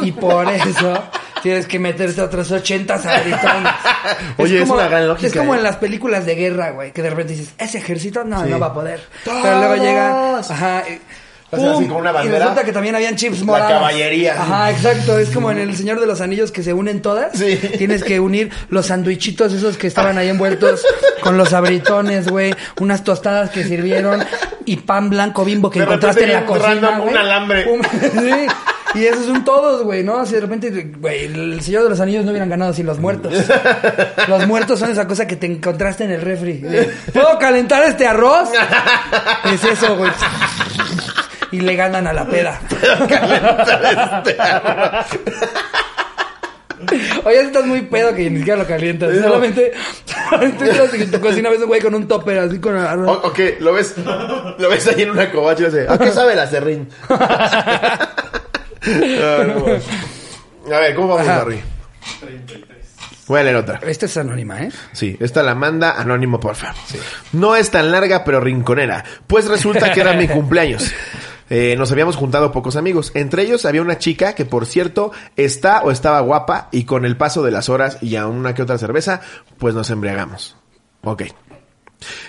Y por eso tienes que meterte otros 80 sabritones. Oye, es una gran lógica, Es como ¿eh? en las películas de guerra, güey, que de repente dices, ese ejército no, Sí. no va a poder. Pero luego llega, ¡Todos! ajá, y- Hacen así ¡pum! como una Y resulta que también habían chips La morados. caballería. Ajá, exacto. Es como en El Señor de los Anillos que se unen todas. Sí. Tienes que unir los sandwichitos esos que estaban ahí envueltos con los abritones, güey. Unas tostadas que sirvieron y pan blanco bimbo que De encontraste en la cocina, random, un alambre. Un- sí. Y esos son todos, güey, ¿no? Así de repente, güey, el Señor de los Anillos no hubieran ganado sin los muertos. Los muertos son esa cosa que te encontraste en el refri. ¿Puedo calentar este arroz? Es eso, güey. Y le ganan a la peda. Oye, estás muy pedo que ni siquiera lo calientas. No. Solamente, solamente entras en tu cocina, ves un güey con un topper así con O, ok, lo ves, lo ves ahí en una covacha y ¿a qué sabe la serrín? Ah, no, a ver, ¿cómo vamos, Ajá. Barry? Voy a leer otra. Esta es anónima, ¿eh? Sí, esta la manda anónimo, porfa. No es tan larga, pero rinconera. Pues resulta que era mi cumpleaños. Eh, nos habíamos juntado pocos amigos. Entre ellos había una chica que, por cierto, está o estaba guapa y con el paso de las horas y a una que otra cerveza, pues nos embriagamos. Ok.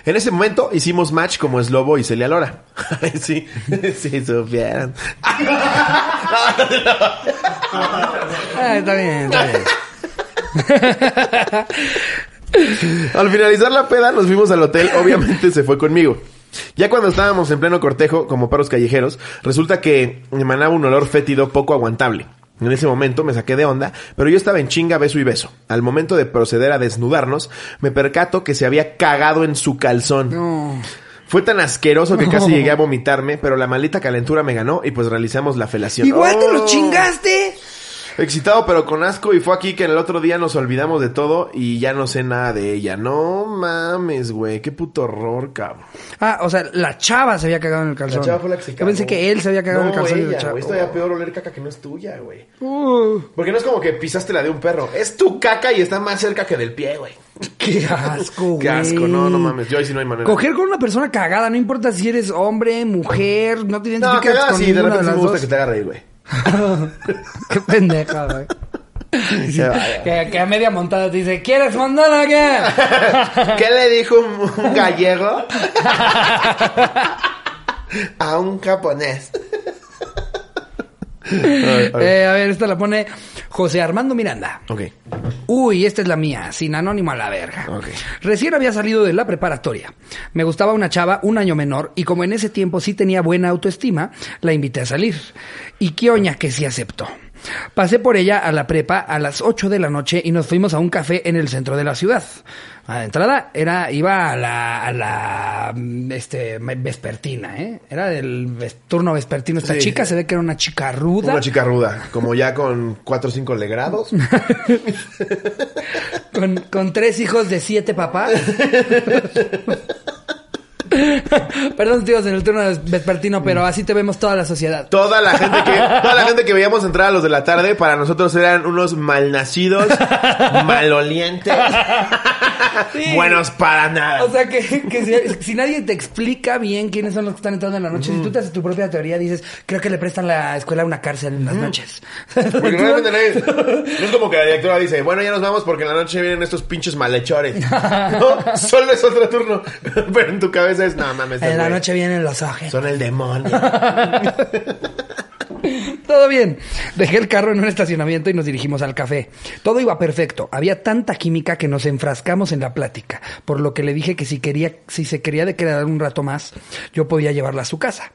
En ese momento hicimos match como Slobo y Celia Lora. sí, sí, supieran. Ah, está bien, está bien. Al finalizar la peda nos fuimos al hotel, obviamente se fue conmigo. Ya cuando estábamos en pleno cortejo, como perros callejeros, resulta que emanaba un olor fétido poco aguantable. En ese momento me saqué de onda, pero yo estaba en chinga beso y beso. Al momento de proceder a desnudarnos, me percato que se había cagado en su calzón. No. Fue tan asqueroso que casi llegué a vomitarme, pero la maldita calentura me ganó y pues realizamos la felación. Igual te ¡Oh! lo chingaste. Excitado pero con asco y fue aquí que el otro día nos olvidamos de todo y ya no sé nada de ella. No mames, güey, qué puto horror, cabrón. Ah, o sea, la chava se había cagado en el calzón. Yo pensé que él se había cagado no, en el calzón. y la ella, chava- güey. Es todavía peor oler caca que no es tuya, güey. Uh, Porque no es como que pisaste la de un perro. Es tu caca y está más cerca que del pie, güey. qué asco, güey. Qué asco, no, no mames. Yo ahí sí no hay manera. Coger con una persona cagada, no importa si eres hombre, mujer, no te No, identificas cagada con sí, de repente sí las me gusta dos. que te haga reír, güey. Qué pendeja, güey. Que, que a media montada te dice, ¿quieres mandar a qué? ¿Qué le dijo un, un gallego a un japonés? Ay, ay. Eh, a ver, esta la pone José Armando Miranda. Ok. Uy, esta es la mía, sin anónimo a la verga. Ok. Recién había salido de la preparatoria. Me gustaba una chava un año menor y como en ese tiempo sí tenía buena autoestima, la invité a salir. Y qué oña que sí aceptó. Pasé por ella a la prepa a las 8 de la noche y nos fuimos a un café en el centro de la ciudad. A la entrada era, iba a la, a la, mm, este, vespertina, ¿eh? Era del turno vespertino. Esta Sí. chica se ve que era una chica ruda. Una chica ruda, como ya con 4 o 5 legrados. Con, con tres hijos de siete papás. Perdón, tíos, en el turno vespertino, pero así te vemos toda la sociedad. Toda la gente que, toda la gente que veíamos entrar a los de la tarde, para nosotros eran unos malnacidos, malolientes, Sí. buenos para nada. O sea, que, que si, si nadie te explica bien quiénes son los que están entrando en la noche, si tú te haces tu propia teoría, dices, creo que le prestan la escuela a una cárcel en las noches. Porque realmente nadie- no es como que la directora dice, bueno, ya nos vamos porque en la noche vienen estos pinches malhechores. No, solo es otro turno. Pero en tu cabeza es, no mames, En la noche vienen los ojos. son el demonio. Todo bien. Dejé el carro en un estacionamiento y nos dirigimos al café. Todo iba perfecto. Había tanta química que nos enfrascamos en la plática, por lo que le dije que si quería, si se quería de quedar un rato más, yo podía llevarla a su casa.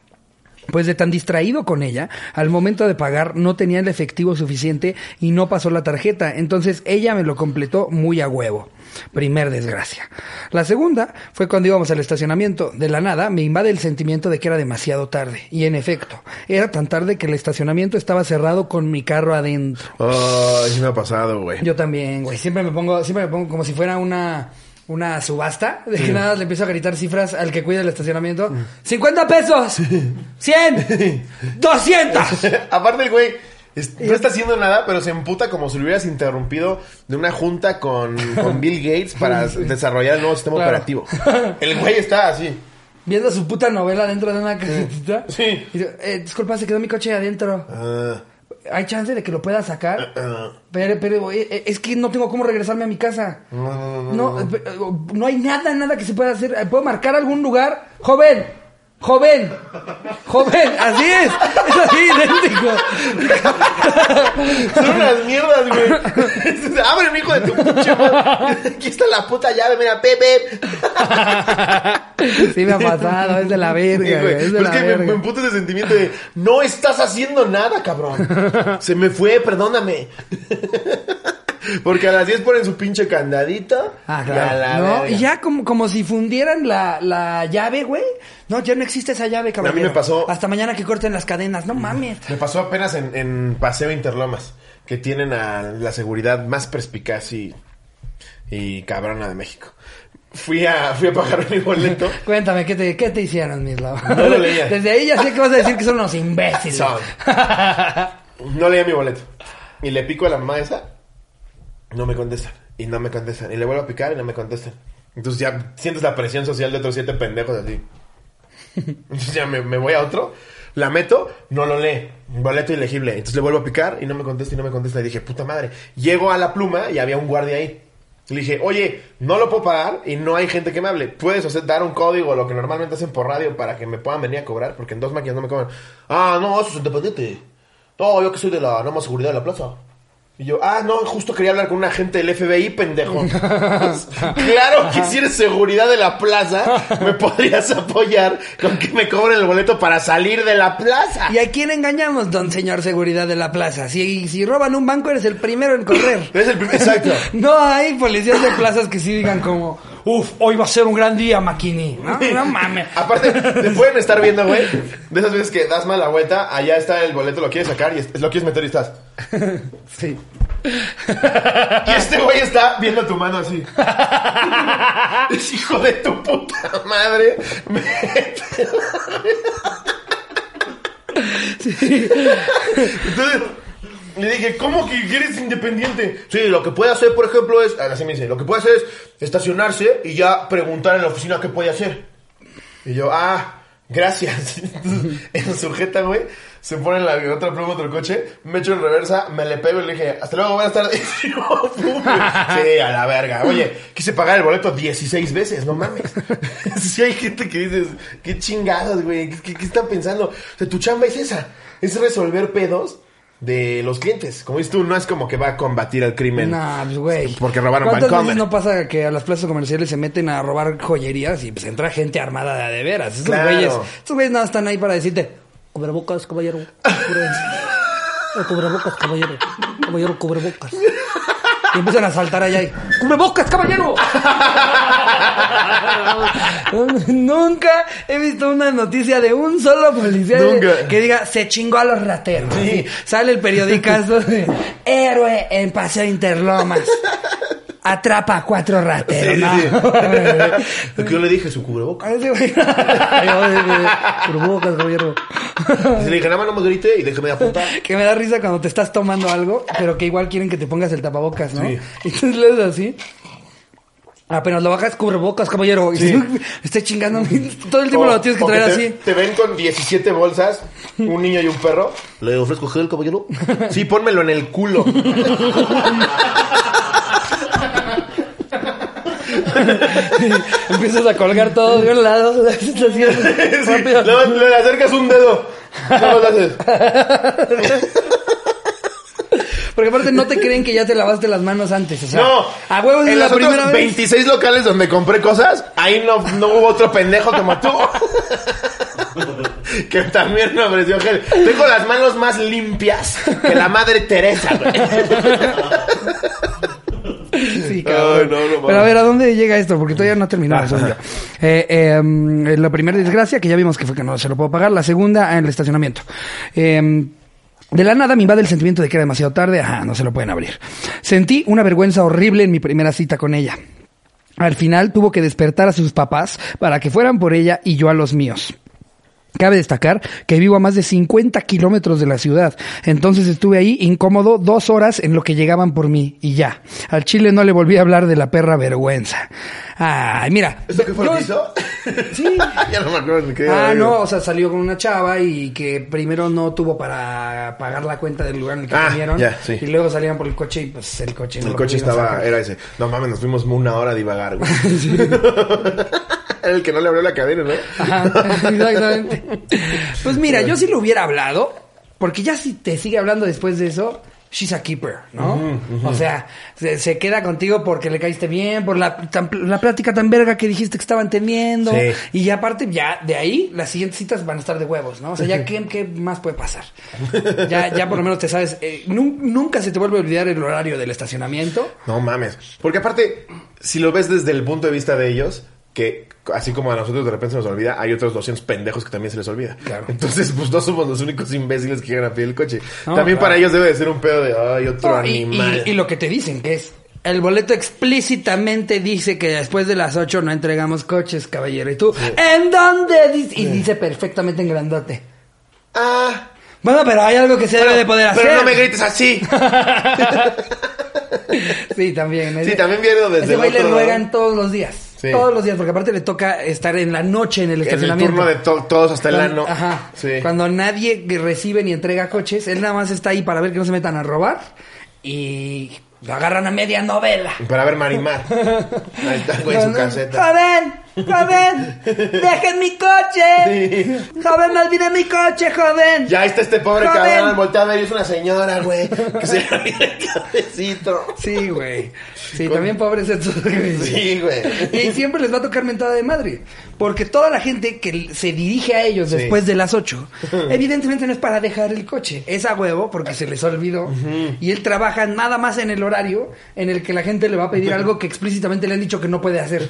Pues de tan distraído con ella, al momento de pagar no tenía el efectivo suficiente y no pasó la tarjeta, entonces ella me lo completó muy a huevo. Primer desgracia. La segunda fue cuando íbamos al estacionamiento. De la nada me invade el sentimiento de que era demasiado tarde. Y en efecto, era tan tarde que el estacionamiento estaba cerrado con mi carro adentro. Oh, sí me ha pasado, güey. Yo también, güey. Siempre me pongo, siempre me pongo como si fuera una, una subasta. De que nada más le empiezo a gritar cifras al que cuida el estacionamiento. ¡50 pesos! ¡100! ¡200! Aparte el güey no está haciendo nada, pero se emputa como si lo hubieras interrumpido de una junta con, con Bill Gates para desarrollar el nuevo sistema Claro. operativo. El güey está así. Viendo su puta novela dentro de una casetita. Sí. Y eh, disculpa, se quedó mi coche adentro. Ah, ¿Hay chance de que lo pueda sacar? ah. Pero, pero eh, eh, es que no tengo cómo regresarme a mi casa. No, no, no, No, eh, eh, no hay nada, nada que se pueda hacer. Eh, ¿Puedo marcar algún lugar? ¡Joven! ¡Joven! ¡Joven! ¡Así es! ¡Es así, idéntico! Son unas mierdas, güey. Abre, hijo de tu pinche. Aquí está la puta llave, mira, Pepe. Sí me ha pasado, es de la verga, Sí, güey, es de Pero la es que me, verga. me ese sentimiento de no estás haciendo nada, cabrón. Se me fue, perdóname. Porque a las 10 ponen su pinche candadito. Ah, y a claro. la No, y ya como, como si fundieran la, la llave, güey. No, ya no existe esa llave, cabrón. me pasó- Hasta mañana que corten las cadenas. No mames. Me pasó apenas en, en Paseo Interlomas, que tienen a la seguridad más perspicaz y, y cabrona de México. Fui a, fui a pagar mi boleto. Cuéntame, ¿qué te, qué te hicieron? No lo leía. Desde ahí ya sé que vas a decir que son unos imbéciles. Son. No leía mi boleto. Y le pico a la mamá esa. No me contestan. Y no me contestan. Y le vuelvo a picar y no me contestan. Entonces ya sientes la presión social de otros siete pendejos así. Entonces ya me, voy a otro. La meto, no lo lee. Boleto ilegible. Entonces le vuelvo a picar y no me contesta y no me contesta. Y dije, puta madre. Llego a la pluma y había un guardia ahí. Le dije, oye, no lo puedo pagar y no hay gente que me hable. ¿Puedes hacer, dar un código, lo que normalmente hacen por radio, para que me puedan venir a cobrar? Porque en dos máquinas no me cobran. Ah, no, eso es independiente. No, yo que soy de la norma seguridad de la plaza. Y yo, ah, no, justo quería hablar con un agente del FBI, pendejo. claro que si eres seguridad de la plaza, me podrías apoyar con que me cobren el boleto para salir de la plaza. ¿Y a quién engañamos, don señor seguridad de la plaza? Si, si roban un banco, eres el primero en correr. Es el primer- exacto. No hay policías de plazas que sí digan como, uf, hoy va a ser un gran día, Maquini. No, no mames. Aparte, te pueden estar viendo, güey. De esas veces que das mal la vuelta, allá está el boleto, lo quieres sacar y es- lo quieres meter y estás. Sí. Y este güey está viendo tu mano así. Es hijo de tu puta madre. Entonces, le dije, ¿cómo que eres independiente? Sí, lo que puede hacer, por ejemplo, es. Así me dice, lo que puede hacer es estacionarse y ya preguntar en la oficina qué puede hacer. Y yo, ah, gracias. Entonces, en sujeta, güey, se pone en la otra pluma otro coche, me echo en reversa, me le pego y le dije, hasta luego, buenas tardes. Y yo, pum, sí, a la verga. Oye, quise pagar el boleto 16 veces, no mames. Si hay gente que dices, qué chingados, güey, ¿qué, qué, qué están pensando? O sea, tu chamba es esa, es resolver pedos de los clientes. Como dices tú, no es como que va a combatir el crimen. Nah, pues güey. Porque robaron ¿Cuántas veces no pasa que a las plazas comerciales se meten a robar joyerías y pues entra gente armada de veras? Esos Claro. güeyes, esos güeyes nada están ahí para decirte, cubrebocas, caballero. Cubre- cubrebocas, caballero. Caballero, cubrebocas. Y empiezan a saltar allá y, ¡cubrebocas, caballero! Nunca he visto una noticia de un solo policía Nunca. que diga, se chingó a los rateros. Sí. Sale el periodicazo de héroe en Paseo Interlomas. Atrapa a cuatro rateros. Sí, ¿no? sí. Lo que yo le dije, su cubreboca. Ay, sí, güey. Ay, ay, güey. Cubrebocas, caballero. Y le dije, nada más no me grite y déjeme apuntar. Que me da risa cuando te estás tomando algo, pero que igual quieren que te pongas el tapabocas, ¿no? Sí. Y entonces le das así. Apenas lo bajas, cubrebocas, caballero. Y Sí. me estoy chingando. Todo el tiempo O- lo tienes que traer te, así. Te ven con 17 bolsas, un niño y un perro. ¿Le ofrezco gel, caballero? Sí, pónmelo en el culo. Empiezas a colgar todo de un lado. así, Sí, rápido. luego le acercas un dedo. ¿Cómo lo haces? Porque aparte no te creen que ya te lavaste las manos antes. O sea, No, a huevos es en la los primera otros vez. 26 locales donde compré cosas, ahí no, no hubo otro pendejo como tú. que también me ofreció gel. Tengo las manos más limpias que la madre Teresa, güey. No, no. Pero a ver, ¿a dónde llega esto? Porque todavía no ha terminado. Eh, eh, la primera desgracia, que ya vimos que fue que no se lo puedo pagar. La segunda, en el estacionamiento. Eh, de la nada me invade el sentimiento de que era demasiado tarde. Ajá, no se lo pueden abrir. Sentí una vergüenza horrible en mi primera cita con ella. Al final tuvo que despertar a sus papás para que fueran por ella y yo a los míos. Cabe destacar que vivo a más de 50 kilómetros de la ciudad, entonces estuve ahí incómodo dos horas en lo que llegaban por mí y ya. Al chile no le volví a hablar de la perra vergüenza. Ay, mira. ¿Esto qué fue lo que hizo? Sí. ya no me acuerdo ni qué. Ah, no, o sea, salió con una chava y que primero no tuvo para pagar la cuenta del lugar en el que Ah, comieron. ya, sí. Y luego salían por el coche y pues el coche no El coche estaba, era ese. No mames, nos fuimos una hora a divagar, güey. Era el que no le abrió la cadena, ¿no? Ajá, exactamente. Pues mira, yo sí lo hubiera hablado, porque ya si te sigue hablando después de eso, she's a keeper, ¿no? O sea, se, se queda contigo porque le caíste bien, por la, tan- la plática tan verga que dijiste que estaban teniendo. Sí. Y ya aparte, ya de ahí, las siguientes citas van a estar de huevos, ¿no? O sea, ya ¿qué, qué más puede pasar? Ya, ya por lo menos te sabes, eh, nun- nunca se te vuelve a olvidar el horario del estacionamiento. No mames. Porque aparte, si lo ves desde el punto de vista de ellos, que así como a nosotros de repente se nos olvida, hay otros 200 pendejos que también se les olvida. Claro. Entonces, pues no somos los únicos imbéciles que llegan a pie el coche. No, también claro. para ellos debe de ser un pedo de, ay, otro No, animal. y- y lo que te dicen, que es, el boleto explícitamente dice que después de las 8 no entregamos coches, caballero. Y tú, ¿en dónde? Dice- Y dice perfectamente en grandote. Ah, Bueno, pero hay algo que se debe de poder hacer. pero no me grites así. Sí, también. Sí, también viene desde Ese el güey le ruegan todos los días. Sí. Todos los días, porque aparte le toca estar en la noche en el En el estacionamiento. turno de to- todos hasta el ano. Ajá. Sí. Cuando nadie recibe ni entrega coches, él nada más está ahí para ver que no se metan a robar y lo agarran a media novela. Para ver Marimar. Ahí está, güey, su caseta. Joven, joven, dejen mi coche. Joven, me olvidé mi coche, joven. Ya está este pobre Joven. cabrón, voltea a ver es una señora, güey, que se el cabecito. Sí, güey. Sí, Con- también pobres estos. Sí, güey. Y siempre les va a tocar mentada de madre. Porque toda la gente que se dirige a ellos Sí. después de las 8, evidentemente no es para dejar el coche. Es a huevo porque se les olvidó. Y él trabaja nada más en el horario en el que la gente le va a pedir algo que explícitamente le han dicho que no puede hacer.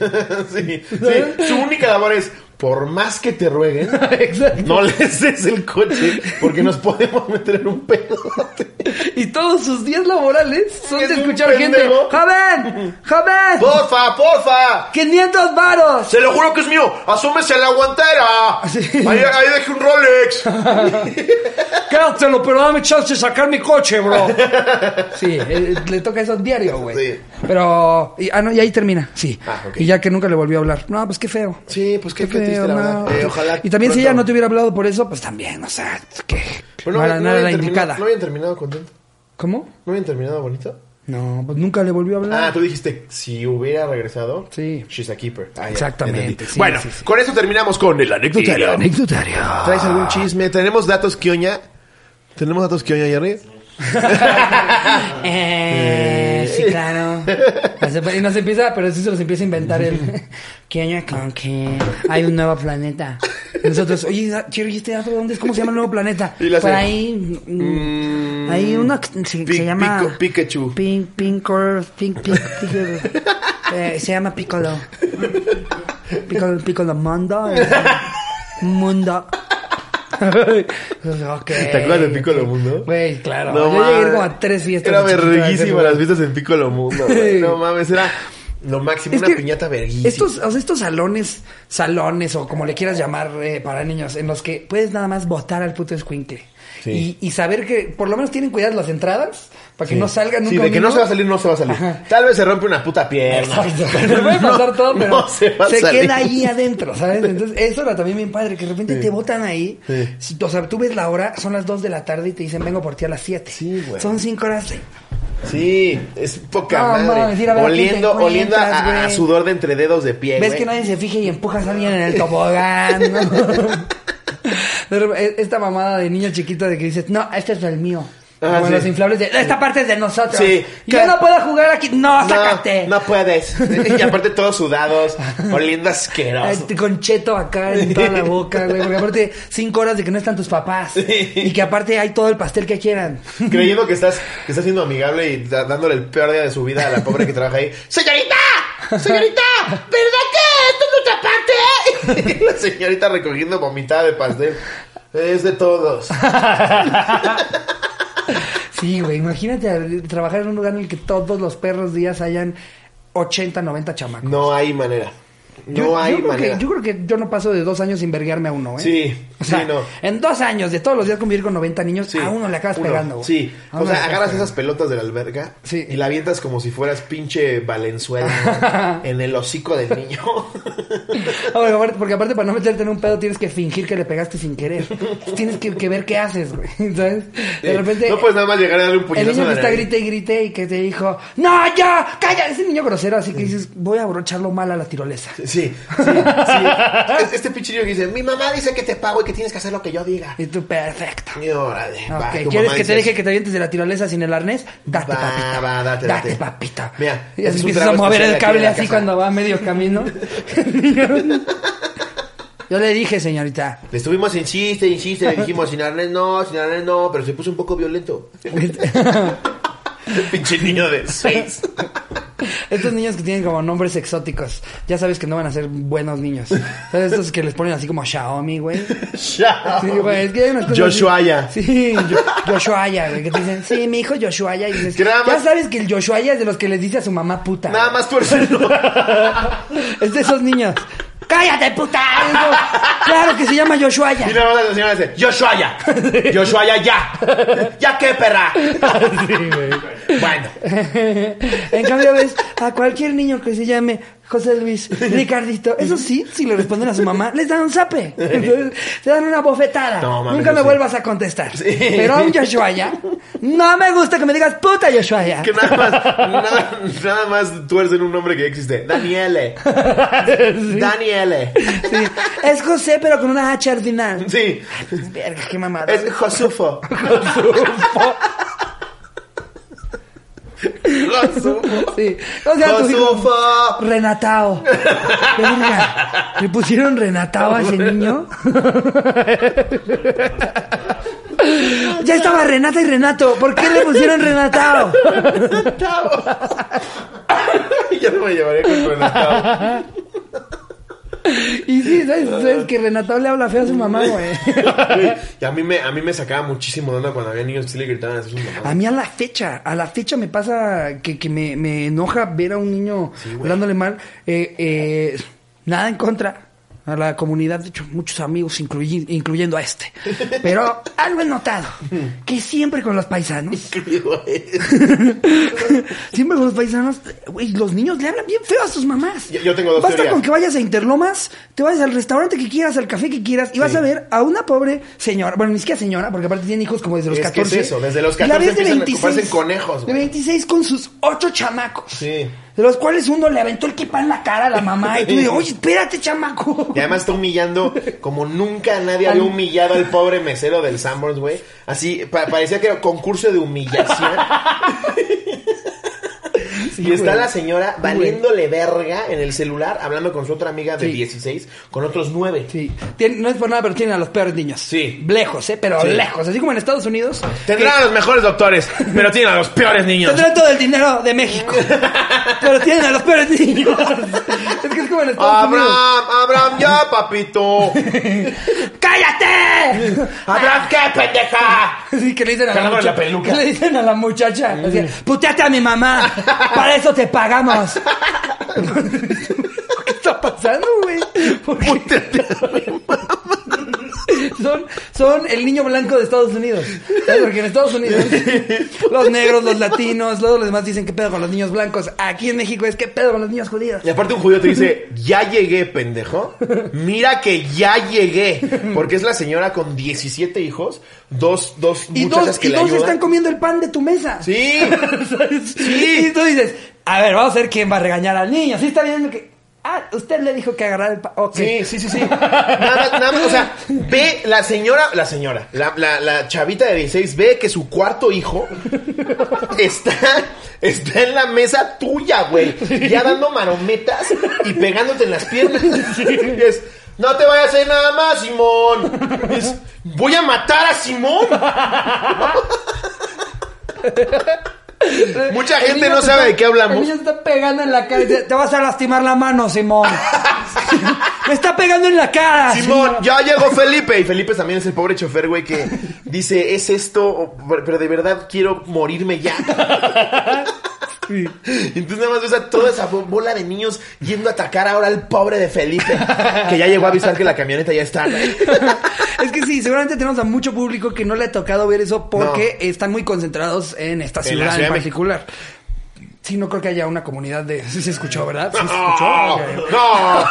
Sí, sí. Su única labor es, por más que te rueguen, no les des el coche, porque nos podemos meter en un pedo. Y todos sus días laborales son de escuchar gente. ¡Joven! ¡Joven! ¡Porfa, porfa! ¡500 varos! Se lo juro que es mío. Asómese a la guantera. Sí. Ahí, ahí dejé un Rolex. Quédatelo, pero dame chance de sacar mi coche, bro. Sí, eh, le toca eso diario, güey. Sí. Pero, y, ah, no, y ahí termina, sí. Ah. Y ya que nunca le volvió a hablar. No, pues qué feo. Sí, pues qué, qué triste, la no. verdad. Eh, ojalá. Y también si ella no te hubiera hablado por eso, pues también, o sea, que Pero no, no era habían la indicada. ¿No habían terminado contento? ¿Cómo? ¿No habían terminado bonito? No, pues nunca le volvió a hablar. Ah, tú dijiste, si hubiera regresado, Sí. she's a keeper. Ah, Exactamente, sí, bueno, sí, sí. con eso terminamos con el anecdotario. anecdotario. ¿Traes algún chisme? ¿Tenemos datos Kioña? ¿Tenemos datos Kioña, Jerry? Eh, sí, claro. Y nos empieza, pero sí se los empieza a inventar el. ¿Qué año con que hay un nuevo planeta? Nosotros, oye, Cherry, ¿este dato de dónde es? ¿Cómo se llama el nuevo planeta? Y Por ahí. mm, mm, hay uno que se, Pi- se llama. Pico- Pikachu. Pink, Pinkor, Pink, Pink, Pink- eh, se llama Piccolo. Piccolo, Piccolo Mundo. eh, Mundo. ok. ¿Te acuerdas de Piccolo Mundo? Güey, claro. No Yo llegué mames. como a tres fiestas. Era verguísima las fiestas en Piccolo Mundo. No mames, era lo máximo, Es una piñata verguísima. Estos, o sea, estos salones, salones o como le quieras llamar eh, para niños, en los que puedes nada más botar al puto escuincle. Sí. Y, y saber que por lo menos tienen cuidado las entradas para que Sí. no salgan Sí, nunca de un que no se va a salir, no se va a salir. Ajá. Tal vez se rompe una puta pierna. Le puede pasar todo, pero no se, se queda ahí adentro, ¿sabes? Entonces, eso era también bien padre, que de repente te botan ahí. Sí. O sea, tú ves la hora, son las 2 de la tarde y te dicen, vengo por ti a las 7. Sí, güey. Son 5 horas. de- Sí, es poca No, madre. oliendo, oliendo a, a- sudor de entre dedos de pie, Ves güey. que nadie se fije y empujas a alguien en el tobogán. repente, Esta mamada de niño chiquito de que dices, no, este es el mío. Ah, Como sí. los inflables de, esta parte es de nosotros. Sí. Yo ¿Qué? no puedo jugar aquí. No, sácate. No, no puedes. Y aparte todos sudados, oliendo asqueroso. Con cheto acá en toda la boca, güey. Porque aparte, cinco horas de que no están tus papás. Y que aparte hay todo el pastel que quieran. Creyendo que estás, que estás siendo amigable y dándole el peor día de su vida a la pobre que trabaja ahí. ¡Señorita! ¡Señorita! ¿Verdad que esto es nuestra parte? Y la señorita recogiendo vomitada de pastel. Es de todos. Sí, güey. Imagínate trabajar en un lugar en el que todos los perros días hayan 80, 90 chamacos. No hay manera. No Yo- hay yo creo manera. Que, yo creo que yo no paso de dos años sin verguearme a uno, ¿eh? Sí, O sea, sí, no. en dos años de todos los días convivir con 90 niños, Sí, a uno le acabas uno, pegando, güey. Sí, o sea, agarras pegando. esas pelotas de la alberca Sí. y la avientas como si fueras pinche Valenzuela en el hocico del niño. Porque, aparte, porque aparte para no meterte en un pedo tienes que fingir que le pegaste sin querer. tienes que, que ver qué haces, güey. ¿Sabes? De repente... no puedes nada más llegar a darle un El puñetazo niño en que está grite y grite y que te dijo, ¡No, ya! ¡Calla! Ese niño grosero, así que dices, voy a abrocharlo mal a la tirolesa. Sí, sí, sí. Es- Este pinche niño que dice, mi mamá dice que te pago y que tienes que hacer lo que yo diga. Y tú, perfecto. Y órale, va, Ok, tu ¿Quieres mamá que te dice deje que te avientes de la tirolesa sin el arnés? Date, Va, papita. va, date, date, date. papita. Mira, y empiezas a mover el cable en así cuando va a medio camino. Yo le dije, señorita. Le estuvimos insiste, insiste, le dijimos sin arnés no, sin arnés no, pero se puso un poco violento. pinche niño de seis. Estos niños que tienen como nombres exóticos, ya sabes que no van a ser buenos niños. ¿Sabes? Estos que les ponen así como Xiaomi, güey. Chao. Sí, güey, es que hay unas cosas así. Sí, Yo- güey, que te dicen, sí, mi hijo Joshuaya. Y dices, ya más- sabes que el Joshuaya es de los que les dice a su mamá puta. Nada más el nombre. Es de esos niños. ¡Cállate, puta! Digo, claro que se llama Joshuaya. Y más la señora dice, Joshuaya. Joshuaya ya. ¿Ya qué, perra? Bueno. en cambio, ves a cualquier niño que se llame José Luis, Ricardito, eso sí, si le responden a su mamá, les dan un zape. Entonces, te dan una bofetada. No, mames, Nunca me sí. vuelvas a contestar. Sí. Pero a un Joshuaya, no me gusta que me digas puta Joshuaya. Que nada más, nada, nada más tuercen un nombre que ya existe. Daniele. Daniele. Sí. Es José, pero con una H al final. Sí. Verga, qué mamada. Es Josufo. Josufo. Sí. ¿Cómo se llama tu hijo? Josufo. Renatao. Verga. ¿Le pusieron Renatao a ese niño? ya estaba Renata y Renato. ¿Por qué le pusieron Renatao? Yo no me llevaría con Renatao. Y sí, ¿sabes? ¿Sabes que Renatao le habla feo a su mamá, güey? Y a mí me, a mí me sacaba muchísimo de onda cuando había niños que sí le gritaban a sus A mamás. mí a la fecha, a la fecha me pasa que, que me, me enoja ver a un niño Sí, hablándole mal. Eh, eh, nada en contra a la comunidad, de hecho, muchos amigos, incluyi- incluyendo a este. Pero algo he notado, que siempre con los paisanos, siempre con los paisanos, güey, los niños le hablan bien feo a sus mamás. Yo- yo tengo dos Basta teorías. con que vayas a Interlomas, te vayas al restaurante que quieras, al café que quieras, y vas a ver a una pobre señora, bueno, ni siquiera señora, porque aparte tiene hijos como desde los Es que 14. es eso, desde los y la 14 ves de empiezan a 26, ocuparse en conejos, De güey. 26 con sus ocho chamacos. Sí. De los cuales uno le aventó el kipa en la cara a la mamá y tú dices, oye, espérate, chamaco. Y además está humillando como nunca nadie había humillado al pobre mesero del Sanborns, güey. Así, pa- parecía que era concurso de humillación. y está güey. la señora Güey. valiéndole verga en el celular, hablando con su otra amiga de Sí. 16, con otros nueve. Sí, Tien- no es por nada, pero tienen a los peores niños. Sí. Lejos, ¿eh? Pero lejos. Así como en Estados Unidos. Tendrán a los mejores doctores, pero tienen a los peores niños. Tendrán todo el dinero de México. pero tienen a los peores niños. es que es como en Estados Unidos. Abraham, Abraham, ya, papito. ¡Cállate! ¡Atrás qué, pendeja! Sí, que le dicen a la, Jalándole la muchacha. peluca. Le dicen a la muchacha. así, Puteate a mi mamá. Para eso te pagamos. ¿Qué está pasando, güey? ¿Por qué? Son, son el niño blanco de Estados Unidos. ¿Sabes? Porque en Estados Unidos los negros, los latinos, todos los demás dicen qué pedo con los niños blancos. Aquí en México es qué pedo con los niños judíos. Y aparte un judío te dice, ya llegué, pendejo. Mira que ya llegué. Porque es la señora con 17 hijos, dos, dos Y muchachas dos, que y le dos ayudan. están comiendo el pan de tu mesa. Sí. Sí. Y tú dices, a ver, vamos a ver quién va a regañar al niño. Sí está viendo que... Ah, usted le dijo que agarrar el pan. Ok. Sí, sí, sí, sí. Nada, nada más, o sea, ve la señora, la señora, la, la, la chavita de 16, ve que su cuarto hijo está, está en la mesa tuya, güey. Ya dando marometas y pegándote en las piernas. Y es, no te vayas a hacer nada más, Simón. Es, voy a matar a Simón. Mucha El gente no sabe está- de qué hablamos. El niño se está pegando en la cara. Te vas a lastimar la mano, Simón. Me está pegando en la cara. Simón, ya llegó Felipe. Y Felipe también es el pobre chofer, güey, que dice, es esto, pero de verdad quiero morirme ya. Entonces nada más ves a toda esa bo- bola de niños yendo a atacar ahora al pobre de Felipe, que ya llegó a avisar que la camioneta ya está. Es que sí, seguramente tenemos a mucho público que no le ha tocado ver eso porque están muy concentrados en esta En ciudad en particular. Sí, no creo que haya una comunidad de... Sí se escuchó, ¿verdad? Sí se No, escuchó. Ok. no.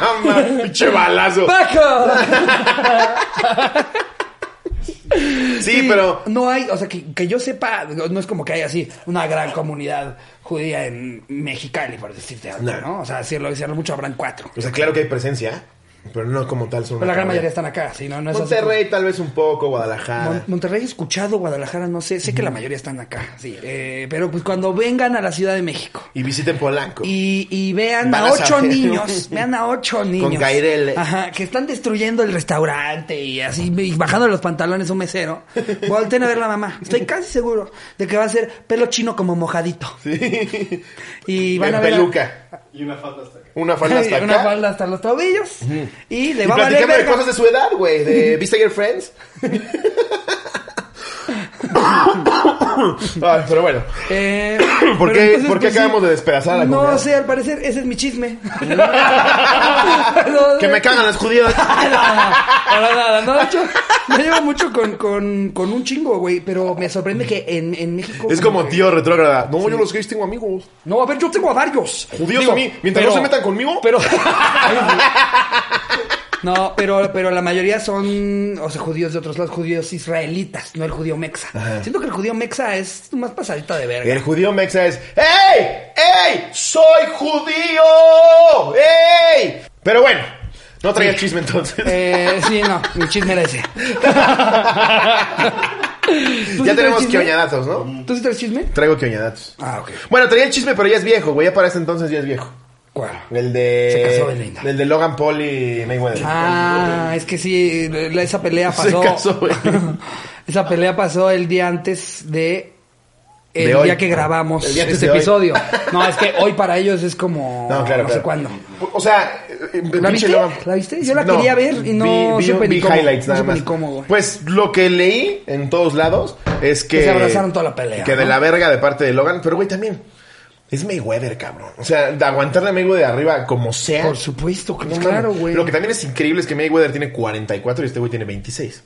No, ma, pinche balazo. ¡Paco! Sí, pero No hay, o sea, que, que yo sepa, no es como que haya así una gran comunidad judía en Mexicali, por decirte algo, No. ¿no? O sea, si lo mucho habrán cuatro. o sea, claro que hay presencia, pero no como tal son Pero la gran mayoría están acá, ¿sí? No, no es así Monterrey tal vez un poco, Guadalajara. Mon- Monterrey he escuchado, Guadalajara no sé, sé que la mayoría están acá, sí. Eh, pero pues cuando vengan a la Ciudad de México Y visiten Polanco. y, y vean Van a a ocho saber. niños, vean a ocho niños. Ajá, que están destruyendo el restaurante y así, y bajando los pantalones un mesero. Volten a ver la mamá. Estoy casi seguro de que va a ser pelo chino como mojadito. Sí. Y van En a ver. a- peluca. Y una falda hasta acá. Una falda hasta acá. Una falda hasta los tobillos. Y le Y va a valer platicando de verga. cosas de su edad, güey. De ¿Viste ayer Friends? Ay, pero bueno. Eh, ¿Por pero qué- entonces, por qué pues, sí. acabamos de despedazar a la No comunidad? sé, al parecer ese es mi chisme. Que me cagan las judías. no, no, para nada. No, de hecho, me llevo mucho con, con, con un chingo, güey. Pero me sorprende que en, en México. Es como tío retrógrada. No, yo los gays tengo amigos. No, a ver, yo tengo a varios. Judíos a mí. Mientras no se metan conmigo. Pero. No, pero, pero la mayoría son, o sea, judíos de otros lados, judíos israelitas, no el judío mexa. Siento que el judío mexa es más pasadita de verga. El judío mexa es ¡Ey! ¡Ey! ¡Soy judío! ¡Ey! Pero bueno, no traía Sí. chisme entonces. Eh, sí, no, mi chisme era ese. ¿Tú sí ya traes tenemos chisme? quioñadatos, ¿no? ¿Tú sí traes chisme? Traigo quioñadatos. Ah, ok. Bueno, traía el chisme, pero ya es viejo, güey. Ya para ese entonces ya es viejo. ¿Cuál? El de. Se casó Belinda. El de Logan Paul y Mayweather. Ah, es que sí, esa pelea Se pasó. casó, güey. esa pelea pasó el día antes de. El De hoy. día que grabamos El día antes este de hoy. episodio. No, es que hoy para ellos es como. No, claro, No claro. sé cuándo. O sea, eh, ¿La viste? Logan- ¿La viste? Yo la quería ver y no vi, vi, supe ni vi cómo. highlights No nada más. cómo. Pues lo que leí en todos lados es que. Que se abrazaron toda la pelea, Que de ¿no? la verga de parte de Logan. Pero, güey, también. Es Mayweather, cabrón. O sea, de aguantarle a Mayweather de arriba como sea. Por supuesto, claro, güey. Lo que también es increíble es que Mayweather tiene 44 y este güey tiene 26.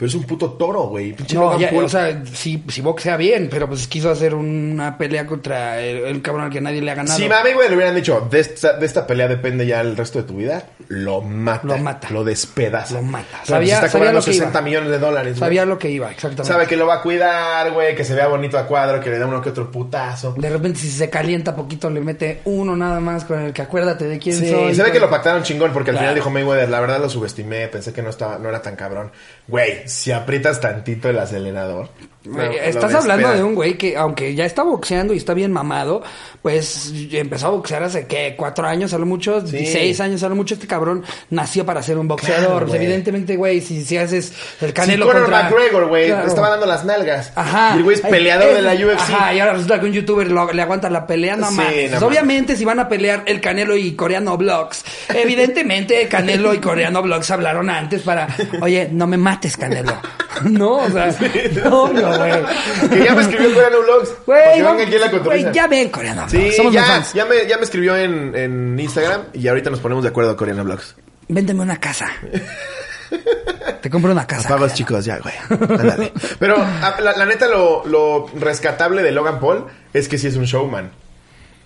Pero es un puto toro, güey. Pinche No, ya, o sea, si, si boxea bien, pero pues quiso hacer una pelea contra el, el cabrón al que nadie le ha ganado. Si a Mayweather le hubieran dicho, de esta, de esta pelea depende ya el resto de tu vida, lo mata. Lo mata. Lo despedaza. Lo mata. Claro, Sabía- pues está sabía cobrando lo que 60 iba. millones de dólares. güey. Sabía lo que iba, exactamente. Sabe que lo va a cuidar, güey, que se vea bonito a cuadro, que le da uno que otro putazo. De repente, si se calienta poquito, le mete uno nada más con el que acuérdate de quién Sí, soy. se ve que lo pactaron chingón porque al final dijo Mayweather, la verdad lo subestimé, pensé que no estaba, no era tan cabrón. Güey, si aprietas tantito el acelerador. Estás hablando espera. de un güey que, aunque ya está boxeando y está bien mamado, pues empezó a boxear hace, ¿qué? ¿Cuatro años a lo mucho? Sí. ¿Seis años a lo mucho? Este cabrón nació para ser un boxeador. Claro, Pues, evidentemente, güey, si, si haces el canelo contra... McGregor, güey, Claro. estaba dando las nalgas. Ajá. Y el güey es Ay, peleador es- de la UFC. Ajá, y ahora resulta que un youtuber lo- le aguanta la pelea. No Sí, no mames. Obviamente, si van a pelear el Canelo y Coreano Vlogs, evidentemente Canelo y Coreano Vlogs hablaron antes para, oye, no me mates, Canelo. No, o sea, no, no, güey. Que ya me escribió Coreano Vlogs. Güey, vamos- aquí a la güey, ya ven, Coreano Vlogs. Sí, Somos ya, fans. ya, me, ya me escribió en, en Instagram y ahorita nos ponemos de acuerdo Coreano Vlogs. Véndeme una casa. Te compro una casa. Pagos chicos, ya, güey. Ándale. Pero a- la, la neta, lo, lo rescatable de Logan Paul es que sí es un showman.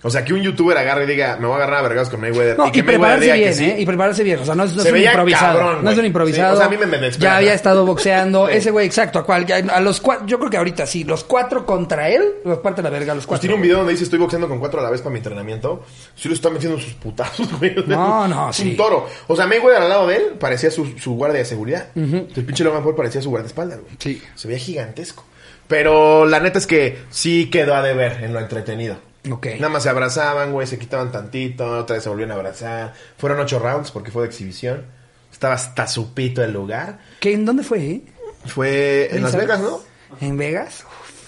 O sea, que un youtuber agarre y diga, me voy a agarrar a vergados con Mayweather. No, y y, que Mayweather prepararse bien, sí. ¿eh? Y prepararse bien. O sea, no es, no Se es un improvisado. cabrón, no es un improvisado. Sí, o sea, a mí me- me desespera. Ya había estado boxeando. Sí. Ese güey, exacto. ¿a A los cuatro, yo creo que ahorita sí. Los cuatro contra él, los parte la verga, los Pues cuatro. tiene un video donde dice estoy boxeando con cuatro a la vez para mi entrenamiento. Sí lo está metiendo sus putazos, güey. No, no, sí. un toro. O sea, Mayweather al lado de él parecía su, su guardia de seguridad. El pinche Logan Paul parecía su guardaespaldas, güey. Sí. Se veía gigantesco. Pero la neta es que sí quedó a deber en lo entretenido. Ok. Nada más se abrazaban, güey, se quitaban tantito, otra vez se volvían a abrazar. Fueron ocho rounds porque fue de exhibición. Estaba hasta su pito el lugar. ¿Qué, ¿En dónde fue? eh? Fue en Las ¿Sabes? Vegas, ¿no? ¿En Vegas?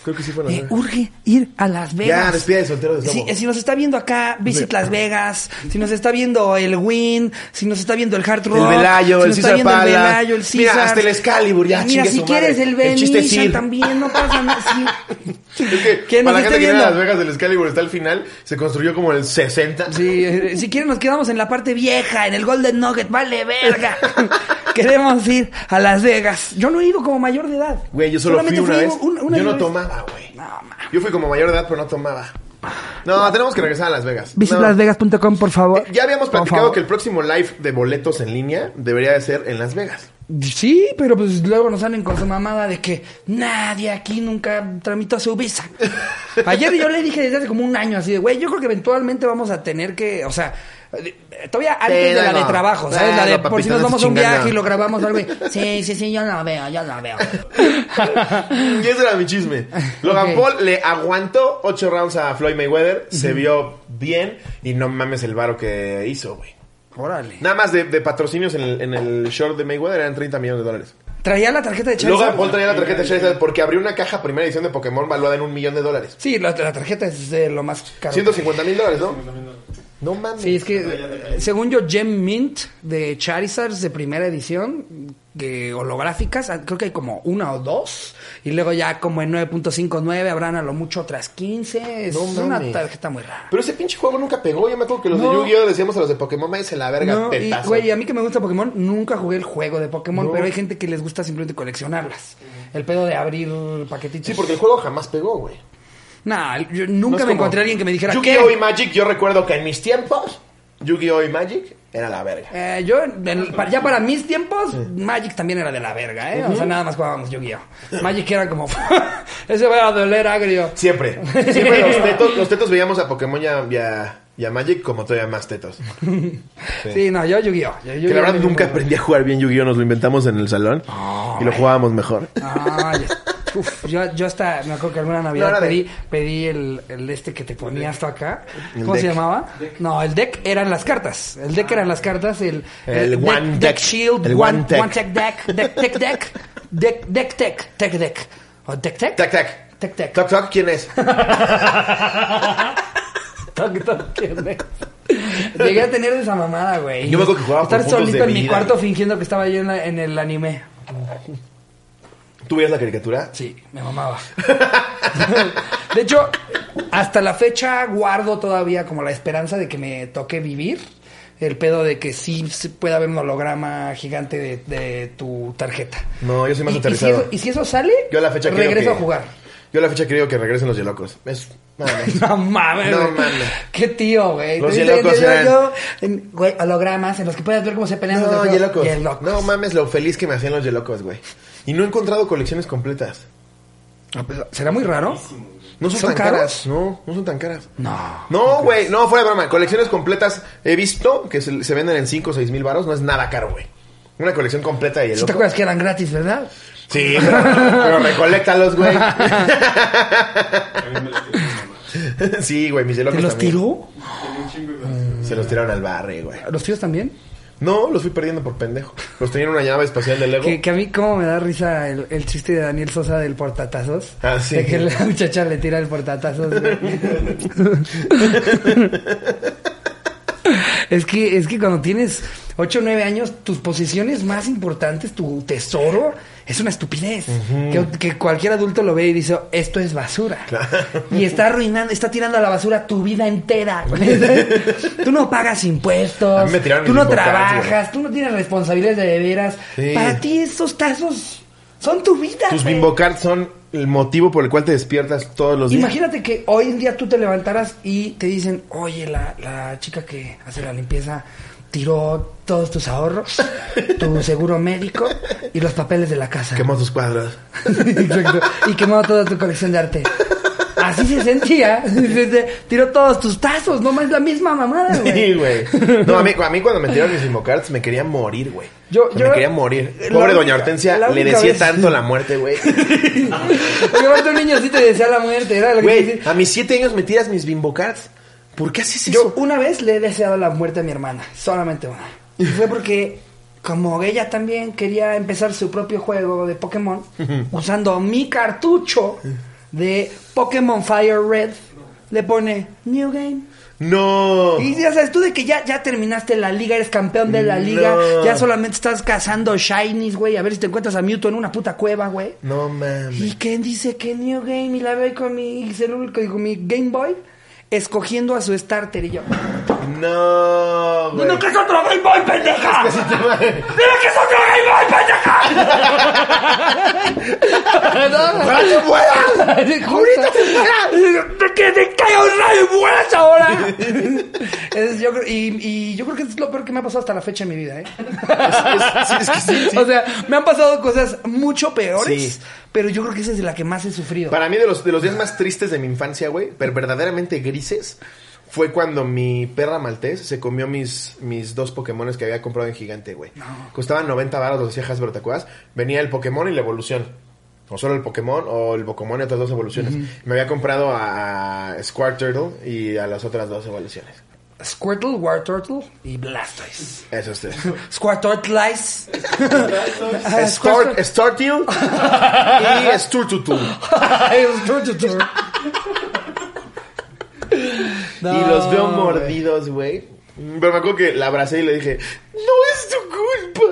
Creo que sí fue en Las Me Vegas. urge ir a Las Vegas. Ya, despide de soltero de Si, nos está viendo acá, Visit Las Vegas. Si nos está viendo el Win. Si nos está viendo el Hard Rock. El Velayo, si el César viendo Pala. El Velayo, el Mira, César. hasta el Excalibur, ya, Mira, si quieres el El ir. también, no pasa nada. Sí. Es que ¿Quién para la gente que viene a viendo? Las Vegas del Excalibur está al final, se construyó como en el 60. Sí, eh, si quieren nos quedamos en la parte vieja, en el Golden Nugget, vale verga. Queremos ir a Las Vegas. Yo no he ido como mayor de edad. Güey, yo solo fui Solamente una vez. un- una yo no vez. tomaba, güey. No. Yo fui como mayor de edad, pero no tomaba. No, tenemos que regresar a Las Vegas. No. Visitlasvegas.com, por favor. Ya habíamos Por platicado favor. que el próximo live de boletos en línea debería de ser en Las Vegas. Sí, pero pues luego nos salen con su mamada de que nadie aquí nunca tramitó su visa. Ayer yo le dije desde hace como un año así de, güey, yo creo que eventualmente vamos a tener que, o sea, todavía antes de la no. de trabajo, ¿sabes? la de No, por si nos no vamos a un viaje y lo grabamos algo. y, Sí, sí, sí, yo la veo, yo la veo. Y ese era mi chisme. Logan Ok. Paul le aguantó ocho rounds a Floyd Mayweather, se vio bien y no mames el varo que hizo, güey. Órale. Nada más de, de patrocinios en el, en el short de Mayweather eran 30 millones de dólares. Traía la tarjeta de Charizard. Logan Paul traía la tarjeta de Charizard porque abrió una caja primera edición de Pokémon valuada en un millón de dólares. Sí, la, la tarjeta es de lo más caro. 150 mil dólares, ¿no? No mames. Sí, es que según yo, Gem Mint de Charizards de primera edición, que holográficas, ah, creo que hay como una o dos. Y luego ya como en 9.59 habrán a lo mucho otras 15. Es No una mames. tarjeta muy rara. Pero ese pinche juego nunca pegó. Yo me acuerdo que los No. de Yu-Gi-Oh! decíamos a los de Pokémon, a la verga, No, y, güey, a mí que me gusta Pokémon, nunca jugué el juego de Pokémon, No. pero hay gente que les gusta simplemente coleccionarlas. El pedo de abrir paquetitos. Sí, porque el juego jamás pegó, güey. Nah, yo nunca me como- encontré a alguien que me dijera Yu-Gi-Oh! y. Magic, yo recuerdo que en mis tiempos, Yu-Gi-Oh! y Magic era la verga. Eh, yo, en- pa- ya para mis tiempos, Magic también era de la verga, ¿eh? O sea, nada más jugábamos Yu-Gi-Oh! Magic era como, ese va a doler agrio. Siempre. Siempre los tetos, los tetos veíamos a Pokémon y a, y a- y a Magic como todavía más tetos. Sí, no, yo Yu-Gi-Oh! Yo- Que Yu-Gi-Oh! la verdad nunca aprendí a jugar bien Yu-Gi-Oh! Nos lo inventamos en el salón y lo jugábamos mejor. Ay, uf, yo, yo hasta, me acuerdo que alguna Navidad No, de- pedí, pedí el, el este que te ponías tú acá. El ¿Cómo se deck. llamaba? No, el deck eran las cartas. El deck eran las cartas. El, El deck, One deck Deck. Shield, El One, Tech. One Tech Deck, Deck Tech Deck, Deck Deck Tech, Tech Deck. ¿O Deck Tech? Tac, tac. Tec, tec. Toc, toc, ¿quién es? Toc, toc, ¿quién es? Llegué a tener esa mamada, güey. Yo me acuerdo que jugaba Estar solito en mi vida, cuarto güey. fingiendo que estaba yo en, la- en el anime. ¿Tú veías la caricatura? Sí, me mamaba. de hecho, hasta la fecha guardo todavía como la esperanza de que me toque vivir. El pedo de que sí se pueda haber un holograma gigante de, de tu tarjeta. No, yo soy más y, y si aterrizado. eso, y si eso sale, Yo a la fecha creo regreso que- a jugar. Yo a la fecha creo que regresen los Yelocos. Es... más. No mames. No mames. Qué tío, güey. Los Yelocos eran- güey, hologramas en los que puedes ver cómo se pelean los No, Yelocos. Yelocos. No mames lo feliz que me hacían los Yelocos, güey. Y no he encontrado colecciones completas. Ah, pues, ¿Será muy raro? No son, ¿Son tan caros? caras. No, no son tan caras. No. No, güey, no, fuera de broma. Colecciones completas he visto que se, se venden en 5 o 6 mil baros. No es nada caro, güey. Una colección completa de ¿Sí te acuerdas que eran gratis, verdad? Sí, pero, pero recoléctalos, güey. sí, güey, mis ¿Te los también. tiró? Se los tiraron al barrio, güey. ¿Los tíos también? No, los fui perdiendo por pendejo. Los tenía en una llave espacial de Lego. Que, que a mí como me da risa el, el chiste de Daniel Sosa del portatazos. Ah, sí. De que la muchacha le tira el portatazos. es que es que cuando tienes 8 o 9 años, tus posiciones más importantes, tu tesoro, es una estupidez. que, que cualquier adulto lo ve y dice, esto es basura. Y está arruinando, está tirando a la basura tu vida entera. tú no pagas impuestos, tú no trabajas, tú no tienes responsabilidades de veras. Sí. Para ti esos tazos son tu vida. Tus güey. Bimbo Cards son el motivo por el cual te despiertas todos los días. Imagínate que hoy en día tú te levantaras y te dicen, oye, la, la chica que hace la limpieza tiró todos tus ahorros, tu seguro médico y los papeles de la casa. Quemó tus cuadros. Exacto. Y quemó toda tu colección de arte. Así se sentía. Tiró todos tus tazos, no más la misma mamada, Sí, güey. güey. No, a mí, a mí cuando me tiraron mis Bimbo Cards me quería morir, güey. Yo- yo- me quería morir. Pobre doña Hortensia, le decía vez- tanto la muerte, güey. Porque un niño sí te decía la muerte. Era lo que te Güey, decía. a mis siete años me tiras mis Bimbo Cards. ¿Por qué haces Yo eso? una vez le he deseado la muerte a mi hermana, solamente una. Y fue porque como ella también quería empezar su propio juego de Pokémon usando mi cartucho de Pokémon Fire Red, le pone New Game. No. Y ya sabes tú de que ya, ya terminaste la liga, eres campeón de la liga, No. ya solamente estás cazando shinies, güey, a ver si te encuentras a Mewtwo en una puta cueva, güey. No ¿Y mames. quién dice que New Game? Y la veo con mi celular, con mi Game Boy, escogiendo a su starter y yo. No, güey. ¡Dime que es otro Game Boy, pendeja! Sí te va- ¡Dime que es otro Game Boy, pendeja! ¡Ojalá te mueras! ¡Ahorita te mueras! ¡Que te caiga un rayo y mueras ahora! Es- yo creo- y, y yo creo que es lo peor que me ha pasado hasta la fecha en mi vida, ¿eh? Es- sí, es que sí, sí. O sea, me han pasado cosas mucho peores, Sí. pero yo creo que esa es de la que más he sufrido. Para mí, de los, de los días más tristes de mi infancia, güey, pero verdaderamente grises, fue cuando mi perra maltés se comió mis, mis dos Pokémones que había comprado en Gigante, güey. Costaban 90 baros, los decía Hasbro, ¿te acuerdas? Venía el Pokémon y la evolución. O solo el Pokémon o el Pokémon y otras dos evoluciones. Me había comprado a, Squirtle y a las otras dos evoluciones. Squirtle, Wartortle y Blastoise. Eso es. Squirtortlice. Start, Startil y Sturtutu. Y los veo mordidos, güey. Pero me acuerdo que la abracé y le dije, no es tu culpa.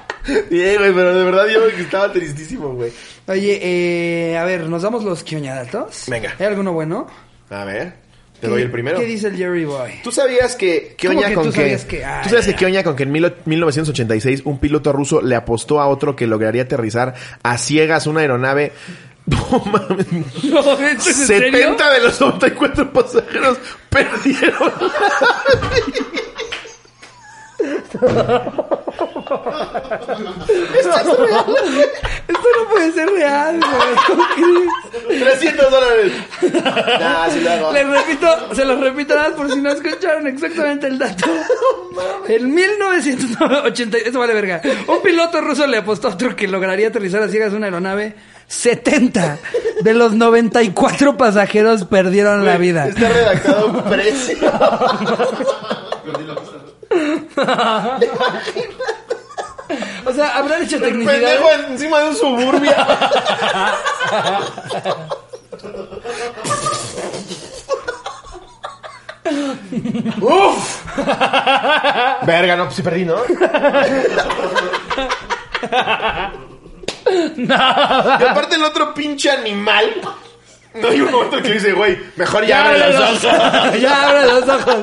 Bien, güey, pero de verdad yo estaba tristísimo, güey. Oye, eh, a ver, ¿nos damos los quioñadatos? Venga. ¿Hay alguno bueno? A ver, te ¿Qué- doy el primero. ¿Qué dice el Jerry Boy? ¿Tú sabías que ¿Cómo Kioña que con tú que, sabías que- Ah, tú ya, que Kioña con que en mil- 1986 un piloto ruso le apostó a otro que lograría aterrizar a ciegas una aeronave no mames. No, ¿esto es en serio? 70 de los 94 pasajeros perdieron. Esto no puede ser real, güey. ¿Cómo crees? 300 dólares. Nah, sí lo hago. Les repito, se los repito nada más por si no escucharon exactamente el dato. En 1980, eso vale verga. Un piloto ruso le apostó a otro que lograría aterrizar a ciegas una aeronave. 70 de los 94 pasajeros perdieron la vida. Está redactado un precio. O sea, habrán hecho tecnicidad. pendejo encima de un suburbia. ¡Uf! Verga, no, pues sí perdí, ¿no? Y aparte el otro pinche animal. No hay un momento que dice, güey, mejor ya abre los ojos. Ya abre los ojos.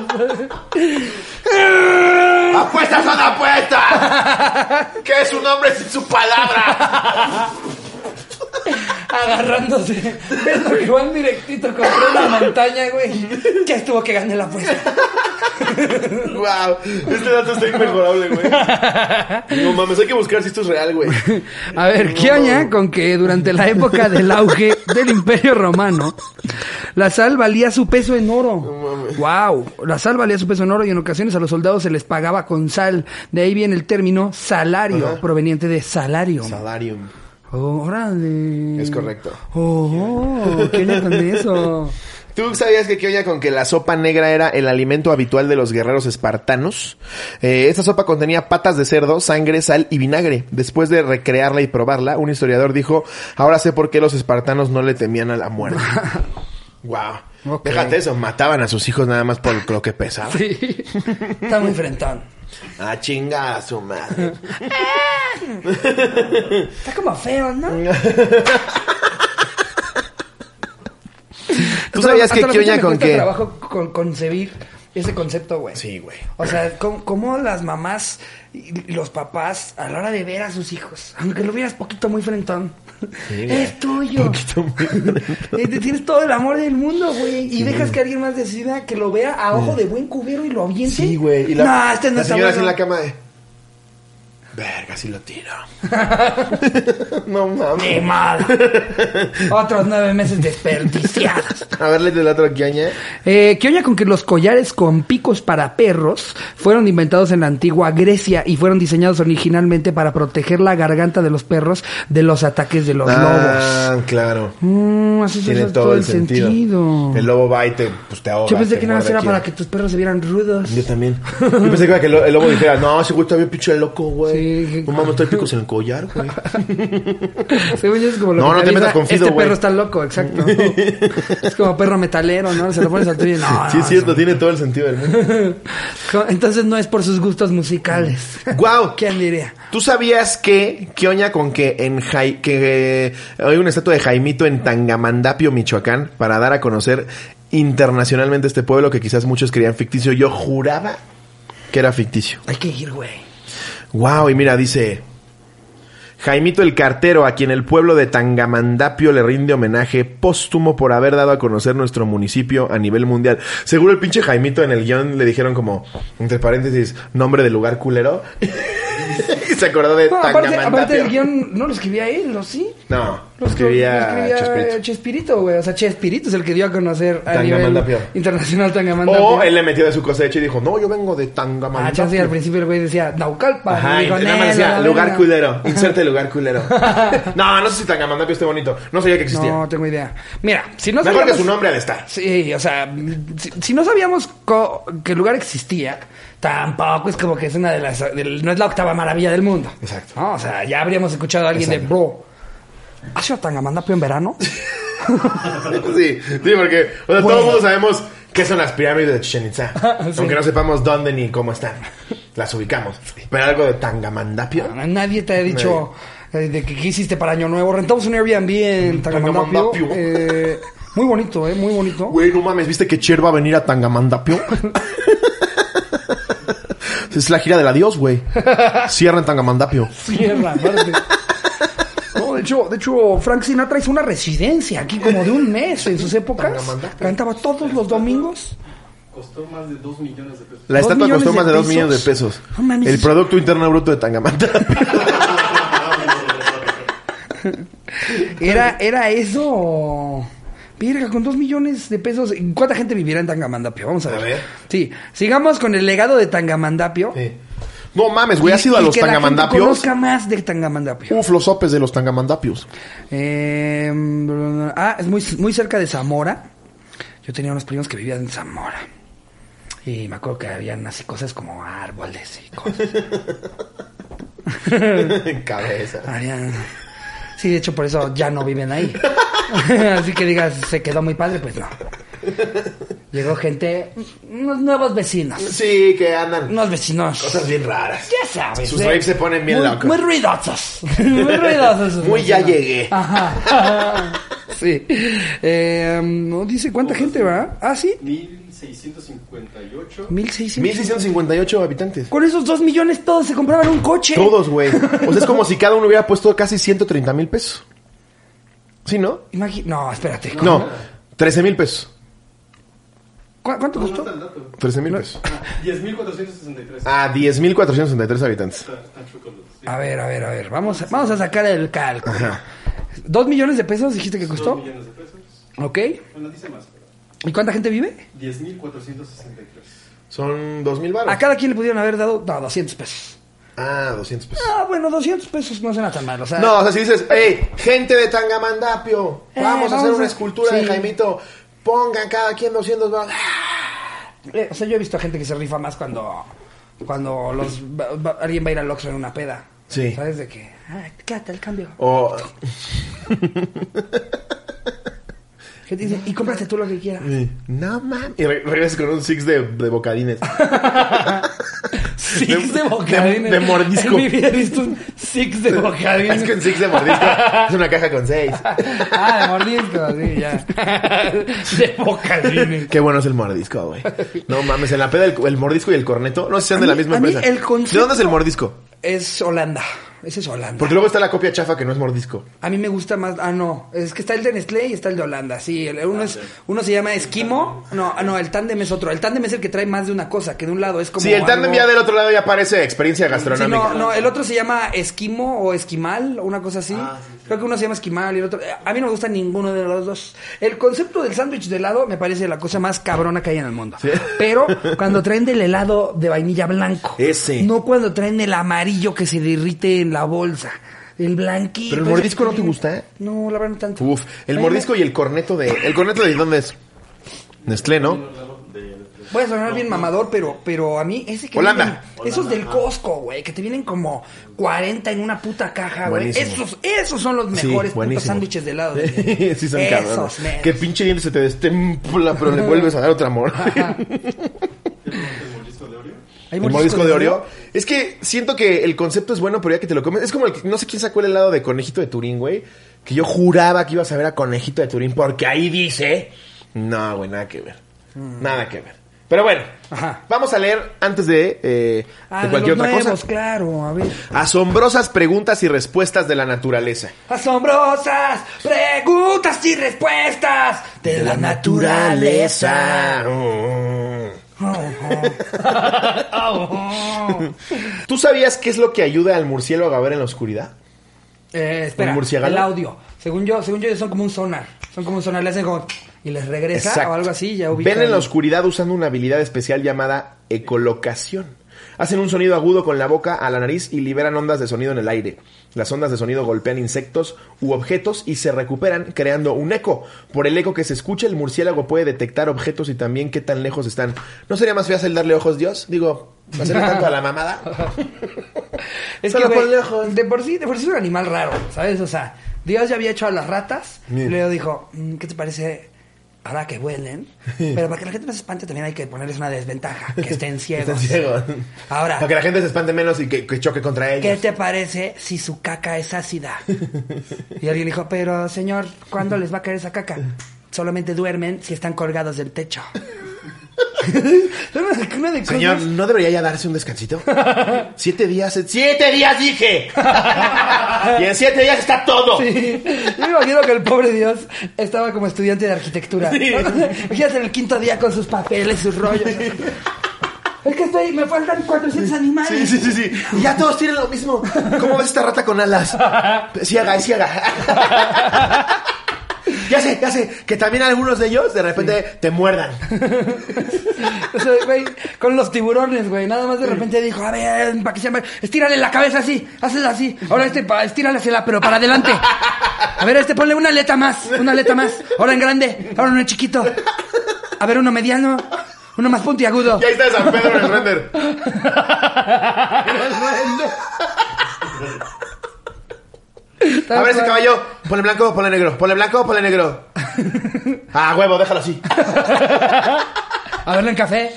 ¡Apuestas son apuestas! ¿Qué es un hombre sin su palabra? Agarrándose. Viendo que van directito contra una montaña, güey. Ya estuvo que gané la apuesta. wow, este dato está inmejorable, güey. No mames, hay que buscar si esto es real, güey. A ver, ¿qué oña con que durante la época del auge del Imperio Romano, la sal valía su peso en oro? wow, la sal valía su peso en oro y en ocasiones a los soldados se les pagaba con sal. De ahí viene el término salario, Ajá. proveniente de salario. Salarium. Oh, órale. Es correcto. Oh, ¿qué oña con eso? ¿Tú sabías que qué con que la sopa negra era el alimento habitual de los guerreros espartanos? Eh, esta sopa contenía patas de cerdo, sangre, sal y vinagre. Después de recrearla y probarla, un historiador dijo, ahora sé por qué los espartanos no le temían a la muerte. wow. Ok. Déjate eso, mataban a sus hijos nada más por lo que pesaba. Sí. Está muy frentón. Ah, chinga a su madre. Está como feo, ¿no? ¿Tú sabías que Hasta qué con que... trabajo con concebir ese concepto, güey. Sí, güey. O sea, ¿cómo, cómo las mamás y los papás a la hora de ver a sus hijos, aunque lo vieras poquito muy frentón, es tuyo. Poquito muy Eh, te Tienes todo el amor del mundo, güey. Y dejas que alguien más decida que lo vea a ojo de buen cubero y lo aviente. Sí, güey. Y la, no, este no la está señora en la cama de... Verga, si lo tiro. no mames. Ni mal. Otros nueve meses desperdiciados. A ver, léete el otro que oña. Eh, ¿Qué oña con que los collares con picos para perros fueron inventados en la antigua Grecia y fueron diseñados originalmente para proteger la garganta de los perros de los ataques de los Ah, claro. lobos? Mm, así Tiene todo, el sentido. El lobo va y te, pues, te ahoga. Yo pensé que nada más era para que tus perros se vieran rudos. Yo también. Yo pensé que, era que el, el lobo dijera, no, ese güey está bien pinche loco, güey. Sí. No mames, trae picos en el collar, güey. Según yo es como lo No, que no te metas con Fido, Este güey. perro está loco, exacto. es como perro metalero, ¿no? Se lo pones al tuyo y no, sí, no, es cierto, tiene todo el sentido del mundo. Entonces no es por sus gustos musicales. ¡Guau! ¿Quién diría? ¿Tú sabías que, qué oña con que en Jai- que eh, hay una estatua de Jaimito en Tangamandapio, Michoacán, para dar a conocer internacionalmente este pueblo que quizás muchos creían ficticio? Yo juraba que era ficticio. Hay que ir, güey. Wow, y mira, dice Jaimito el Cartero, a quien el pueblo de Tangamandapio le rinde homenaje póstumo por haber dado a conocer nuestro municipio a nivel mundial. Seguro el pinche Jaimito en el guion le dijeron como, entre paréntesis, nombre de lugar culero. y se acordó de No, aparte, aparte del guion no lo escribía él, ¿o sí? No, Lo escribía, lo escribía Chespirito. Güey. O sea, Chespirito es el que dio a conocer a nivel internacional Tangamandapio. O él le metió de su cosecha y dijo, no, yo vengo de Ah, Tangamandapio. chance, y al principio el güey decía Naucalpa. Ajá, y nada más "Nel, decía, lugar verga". culero, inserte lugar culero. no, no sé si Tangamandapio esté bonito. No sabía que existía. No tengo idea. Mira, si no Mejor que sabíamos... su nombre al estar. Sí, o sea, si, si no sabíamos co- que el lugar existía, tampoco es como que es una de las... no es la octava maravilla del mundo. Exacto. No, o sea, ya habríamos escuchado a alguien de, bro, ¿has ido a Tangamandapio en verano? Sí, sí, porque o sea, todo el mundo sabemos qué son las pirámides de Chichen Itza. Sí. Aunque no sepamos dónde ni cómo están. Las ubicamos. Pero algo de Tangamandapio. Nadie te ha dicho eh, de que qué hiciste para Año Nuevo. Rentamos un Airbnb en Tangamandapio. Tangamandapio. Eh, muy bonito, eh, muy bonito. Güey, no mames, ¿viste que Cher va a venir a Tangamandapio? es la gira del adiós, güey. Cierra en Tangamandapio. Cierra, aparte. No, de hecho, de hecho, Frank Sinatra hizo una residencia aquí como de un mes en sus épocas. Tangamandapio. Cantaba todos los domingos. Costó más de 2 millones de pesos. La ¿Dos estatua millones costó de más de 2 pesos? millones de pesos. No mames. El Producto Interno Bruto de Tangamandapio. ¿Era, era eso? Virga, con dos millones de pesos. ¿Cuánta gente vivirá en Tangamandapio? Vamos a ver. A ver. Sí, sigamos con el legado de Tangamandapio. No mames, güey, ¿has ido a los que la gente Tangamandapios? conozca más de Tangamandapio. Uf, los sopes de los Tangamandapios. Eh, ah, es muy, muy cerca de Zamora. Yo tenía unos primos que vivían en Zamora. Y me acuerdo que habían así cosas como árboles y cosas. Cabeza. Habían- Sí, de hecho por eso ya no viven ahí. así que digas, se quedó muy padre, pues no. Llegó gente, unos nuevos vecinos. Sí, que andan Unos vecinos. cosas bien raras. Ya sabes. Sus ¿eh? raves se ponen bien muy, locos. Muy ruidosos. muy ruidosos. Muy ya llegué. Ajá. sí. Eh, no dice cuánta gente va. Ah, sí. 1658. 1600. 1658 habitantes. Con esos dos millones todos se compraban un coche. Todos, güey. O sea, es como si cada uno hubiera puesto casi 130 mil pesos. ¿Sí, no? Imagi- no, espérate. No, 13 mil pesos. ¿Cu- ¿Cuánto No, no costó? está el dato. 13 mil pesos. Ah, 10.463. Ah, 10.463 habitantes. Está, está sí. A ver, a ver, a ver. Vamos, a- vamos a sacar el cálculo. ¿Dos millones de pesos dijiste que Dos costó? millones de pesos. Ok. Bueno, dice más. ¿Y cuánta gente vive? 10.463. Son 2.000 baros. A cada quien le pudieron haber dado no, 200 pesos. Ah, 200 pesos. Ah, bueno, 200 pesos no suena tan mal. O sea, No, o sea, si dices, hey, gente de Tangamandapio, Eh, vamos a hacer una a- escultura de. Jaimito, pongan cada quien 200 baros. eh, o sea, yo he visto a gente que se rifa más cuando, cuando los, va- va- alguien va a ir al Oxxo en una peda. Sí. ¿Sabes de qué? Ah, quédate el cambio. O, ¿Qué te dicen? Y cómprate tú lo que quieras. no mames. Y re- regresas con un six de, de bocadines. Six de, de- bocadines. de mordisco. En mi vida he visto un six de bocadines. es que un six de mordisco es una caja con 6. Ah, de mordisco, sí, ya. de bocadines. Qué bueno es el mordisco, güey. No mames, en la peda el, el mordisco y el corneto, no sé si sean de la mí- misma a mí empresa. el concepto- ¿De dónde es el mordisco? Es Holanda. Ese es Holanda. Porque luego está la copia chafa que no es mordisco. A mí me gusta más. Ah, no. Es que está el de Nestlé y está el de Holanda. Sí, el- uno, es, uno se llama Esquimo. No, ah, no, el tándem es otro. El tándem es el que trae más de una cosa. Que de un lado es como. Sí, el tándem algo- ya del otro lado ya parece experiencia Sí, gastronómica. no, no, el otro se llama Esquimo o Esquimal o una cosa así. Creo que uno se llama Esquimal y el otro. A mí no me gusta ninguno de los dos. El concepto del sándwich de helado me parece la cosa más cabrona que hay en el mundo. Pero cuando traen del helado de vainilla blanco. Ese. No cuando traen el amarillo que se derrite en la bolsa. El blanquito. ¿Pero el mordisco no te gusta? No, la verdad no tanto. Uf, el mordisco y el corneto de... ¿El corneto de dónde es? Nestlé, ¿no? Voy a sonar bien mamador, pero, pero a mí ese que Holanda. vienen- esos del Costco, güey, que te vienen como 40 en una puta caja, güey. Esos, esos son los Sí, mejores putos buenísimo. sándwiches de helado. sí, son Esos, cabrones. Que pinche diente se te destempla, pero le vuelves a dar otra amor. Ajá. ¿El mordisco de Oreo? ¿Hay El mordisco de Oreo. Es que siento que el concepto es bueno, pero ya que te lo comes. Es como el que, no sé quién sacó el helado de conejito de Turín, güey. Que yo juraba que ibas a ver a conejito de Turín, porque ahí dice. No, güey, nada que ver. Nada que ver. Pero bueno, Mm. Ajá. vamos a leer antes de, eh, Ah, de de cualquier los otra nuevos, cosa. claro, a ver. Asombrosas preguntas y respuestas de la naturaleza. Asombrosas preguntas y respuestas de la naturaleza. ¿Tú sabías qué es lo que ayuda al murciélago a ver en la oscuridad? Eh, espera, ¿Un murciélago? el audio. Según yo, según yo, son como un sonar. Son como un sonar, le hacen como... Y les regresa Exacto. o algo así, ya ubican. Ven en la oscuridad usando una habilidad especial llamada ecolocación. Hacen un sonido agudo con la boca a la nariz y liberan ondas de sonido en el aire. Las ondas de sonido golpean insectos u objetos y se recuperan creando un eco. Por el eco que se escucha, el murciélago puede detectar objetos y también qué tan lejos están. ¿No sería más fácil darle ojos, Dios? Digo, hacerle tanto a la mamada. Es Solo que, de por sí, de por sí es un animal raro, ¿sabes? O sea, Dios ya había hecho a las ratas, y luego dijo, "Mm, ¿qué te parece ahora que huelen? Pero para que la gente no se espante también hay que ponerles una desventaja, que estén ciegos. Ahora, Para que la gente se espante menos y que, que choque contra ellos. ¿qué te parece si su caca es ácida? Y alguien dijo, pero señor, ¿cuándo les va a caer esa caca? Solamente duermen si están colgados del techo. Una- una de Señor, cosas- ¿no debería ya darse un descansito? Siete días. ¡Siete días dije! y en siete días está todo. Sí. Yo me imagino que el pobre Dios estaba como estudiante de arquitectura. Imagínate en el quinto día con sus papeles, sus rollos. Es que estoy, me faltan 400 Sí, animales. sí, sí, sí. Y ya todos tienen lo mismo. ¿Cómo ves esta rata con alas? Ciega, es ciega. Ya sé, ya sé, que también algunos de ellos de repente te muerdan. O sea, güey, con los tiburones, güey. Nada más de repente dijo, a ver, para que se llame, estírale la cabeza así, hazla así. Ahora este, pa, estírale hacia la, pero para adelante. A ver, este, ponle una aleta más, una aleta más. Ahora en grande, ahora uno en chiquito. A ver, uno mediano, uno más puntiagudo. Y ahí está San Pedro en el render. A ver ese caballo, ponle blanco, ponle negro, ponle blanco, ponle negro. Ah, huevo, déjalo así. A verlo en café.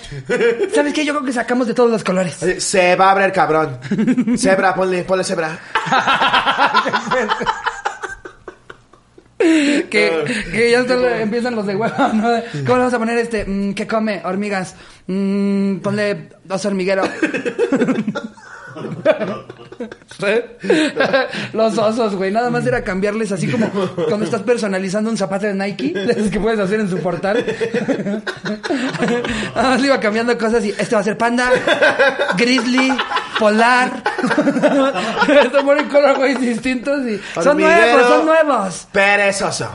¿Sabes qué? Yo creo que sacamos de todos los colores. Se va a abrir cabrón. Cebra, ponle, ponle cebra. que, que ya empiezan los de huevo, ¿no? ¿Cómo le vamos a poner este? Mm, ¿Qué come? Hormigas. Mm, ponle dos hormigueros. Los osos, güey. Nada más era cambiarles así como cuando estás personalizando un zapato de Nike, esos que puedes hacer en su portal. Nada más le iba cambiando cosas y este va a ser panda, grizzly, polar. Estos ponen color, güey, distintos y son nuevos, son nuevos. Perezoso.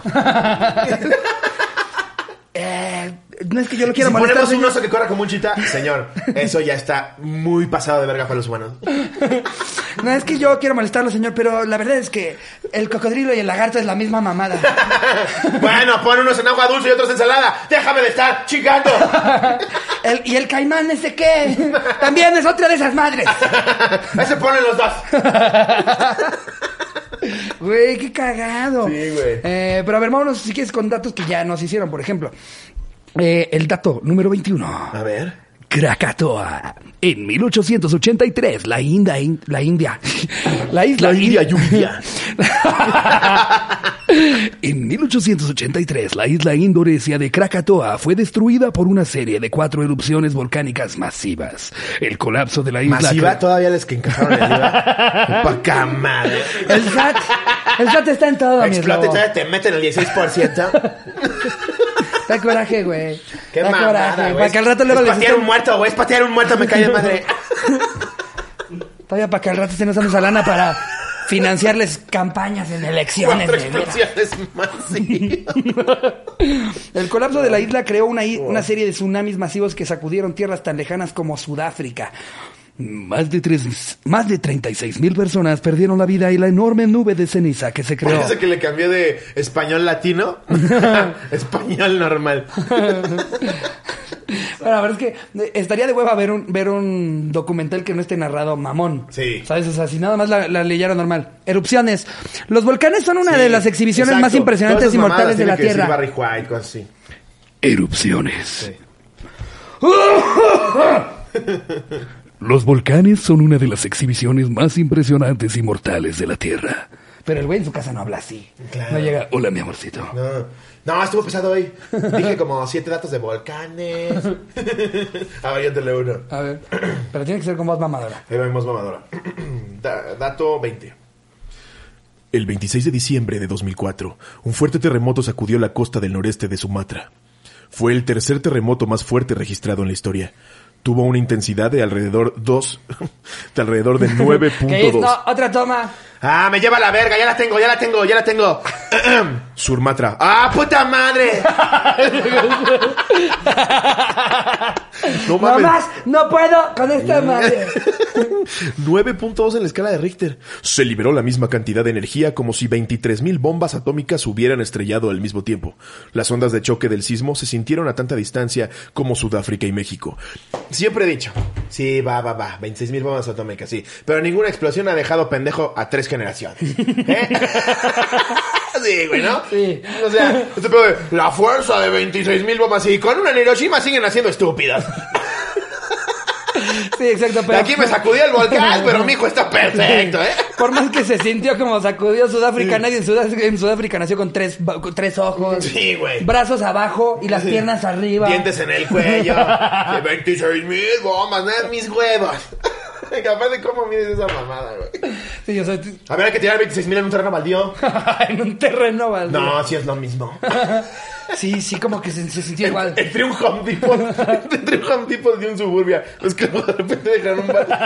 Eh, no es que yo lo quiera si molestar. ponemos un oso que corra como un chita, señor, eso ya está muy pasado de verga para los humanos. No es que yo quiera molestarlo, señor, pero la verdad es que el cocodrilo y el lagarto es la misma mamada. bueno, pon unos en agua dulce y otros en ensalada. Déjame de estar chingando. El- y el caimán ese qué? También es otra de esas madres. Ese ponen los dos. Güey, qué cagado. Sí, güey. Eh, pero a ver, vámonos si quieres con datos que ya nos hicieron, por ejemplo. Eh, el dato número 21. A ver. Krakatoa. En 1883, la India, la India, la isla La India In- lluvia. en 1883, la isla indonesia de Krakatoa fue destruida por una serie de cuatro erupciones volcánicas masivas. El colapso de la isla... Masiva, todavía les que encajaron el IVA. Pa' madre. El SAT, el SAT está en todo, eslobo. todavía te meten el 16%. Da coraje, güey. Qué da mamada, coraje. güey. Para que al rato luego Es les patear un muerto, güey. Es patear un muerto, me cae madre. Todavía para que al rato estén usando esa lana para financiarles campañas en elecciones. Más. sí. El colapso de la isla creó una, una serie de tsunamis masivos que sacudieron tierras tan lejanas como Sudáfrica. Más de, tres, más de 36 mil personas perdieron la vida y la enorme nube de ceniza que se creó. Parece que le cambié de español latino español normal. Bueno, a ver, es que estaría de hueva ver un, ver un documental que no esté narrado mamón. Sí. ¿Sabes? O sea, si nada más la, la leyeron normal. Erupciones. Los volcanes son una Sí, de las exhibiciones más impresionantes y mortales de la que Tierra. Barry White, cosas así. Erupciones. Sí. Los volcanes son una de las exhibiciones más impresionantes y mortales de la Tierra. Pero el güey en su casa no habla así. Claro. No llega, hola mi amorcito. No, no, estuvo pesado hoy. Dije como siete datos de volcanes. A ver, yo te leo uno. A ver, pero tiene que ser con voz mamadora. Ahí vemos mamadora. Da- dato 20. El 26 de diciembre de 2004, un fuerte terremoto sacudió la costa del noreste de Sumatra. Fue el tercer terremoto más fuerte registrado en la historia. Tuvo una intensidad de alrededor 2, de alrededor de ¿Qué es? 9.2. No, otra toma. Ah, me lleva la verga, ya la tengo, ya la tengo, ya la tengo. Surmatra. Ah, puta madre. no No mames. más, no puedo con esta madre. 9.2 en la escala de Richter. Se liberó la misma cantidad de energía como si 23.000 bombas atómicas hubieran estrellado al mismo tiempo. Las ondas de choque del sismo se sintieron a tanta distancia como Sudáfrica y México. Siempre he dicho, sí, va, va, va, 26.000 bombas atómicas, sí. Pero ninguna explosión ha dejado pendejo a tres generaciones. ¿Eh? sí, güey, ¿no? Sí. O sea, este pedo de, la fuerza de 26.000 bombas y con una en Hiroshima siguen haciendo estúpidas. Sí, exacto, De pero... aquí me sacudió el volcán, pero mi hijo está perfecto, ¿eh? Por más que se sintió como sacudió Sudáfrica, nadie en Sudáfrica, en Sudáfrica nació con tres, con tres ojos, Sí, güey. brazos abajo y las piernas arriba. Dientes en el cuello. De 26 mil bombas, ¿no? mis huevos. Capaz de cómo mides esa mamada, güey. Sí, o sea, A ver, hay que tirar 26 mil en un terreno baldío. en un terreno baldío. No, sí es lo mismo. Sí, sí, como que se, se sintió igual. Entre un Home Depot, entre un Home Depot y un Suburbia. Es que de repente un baldío.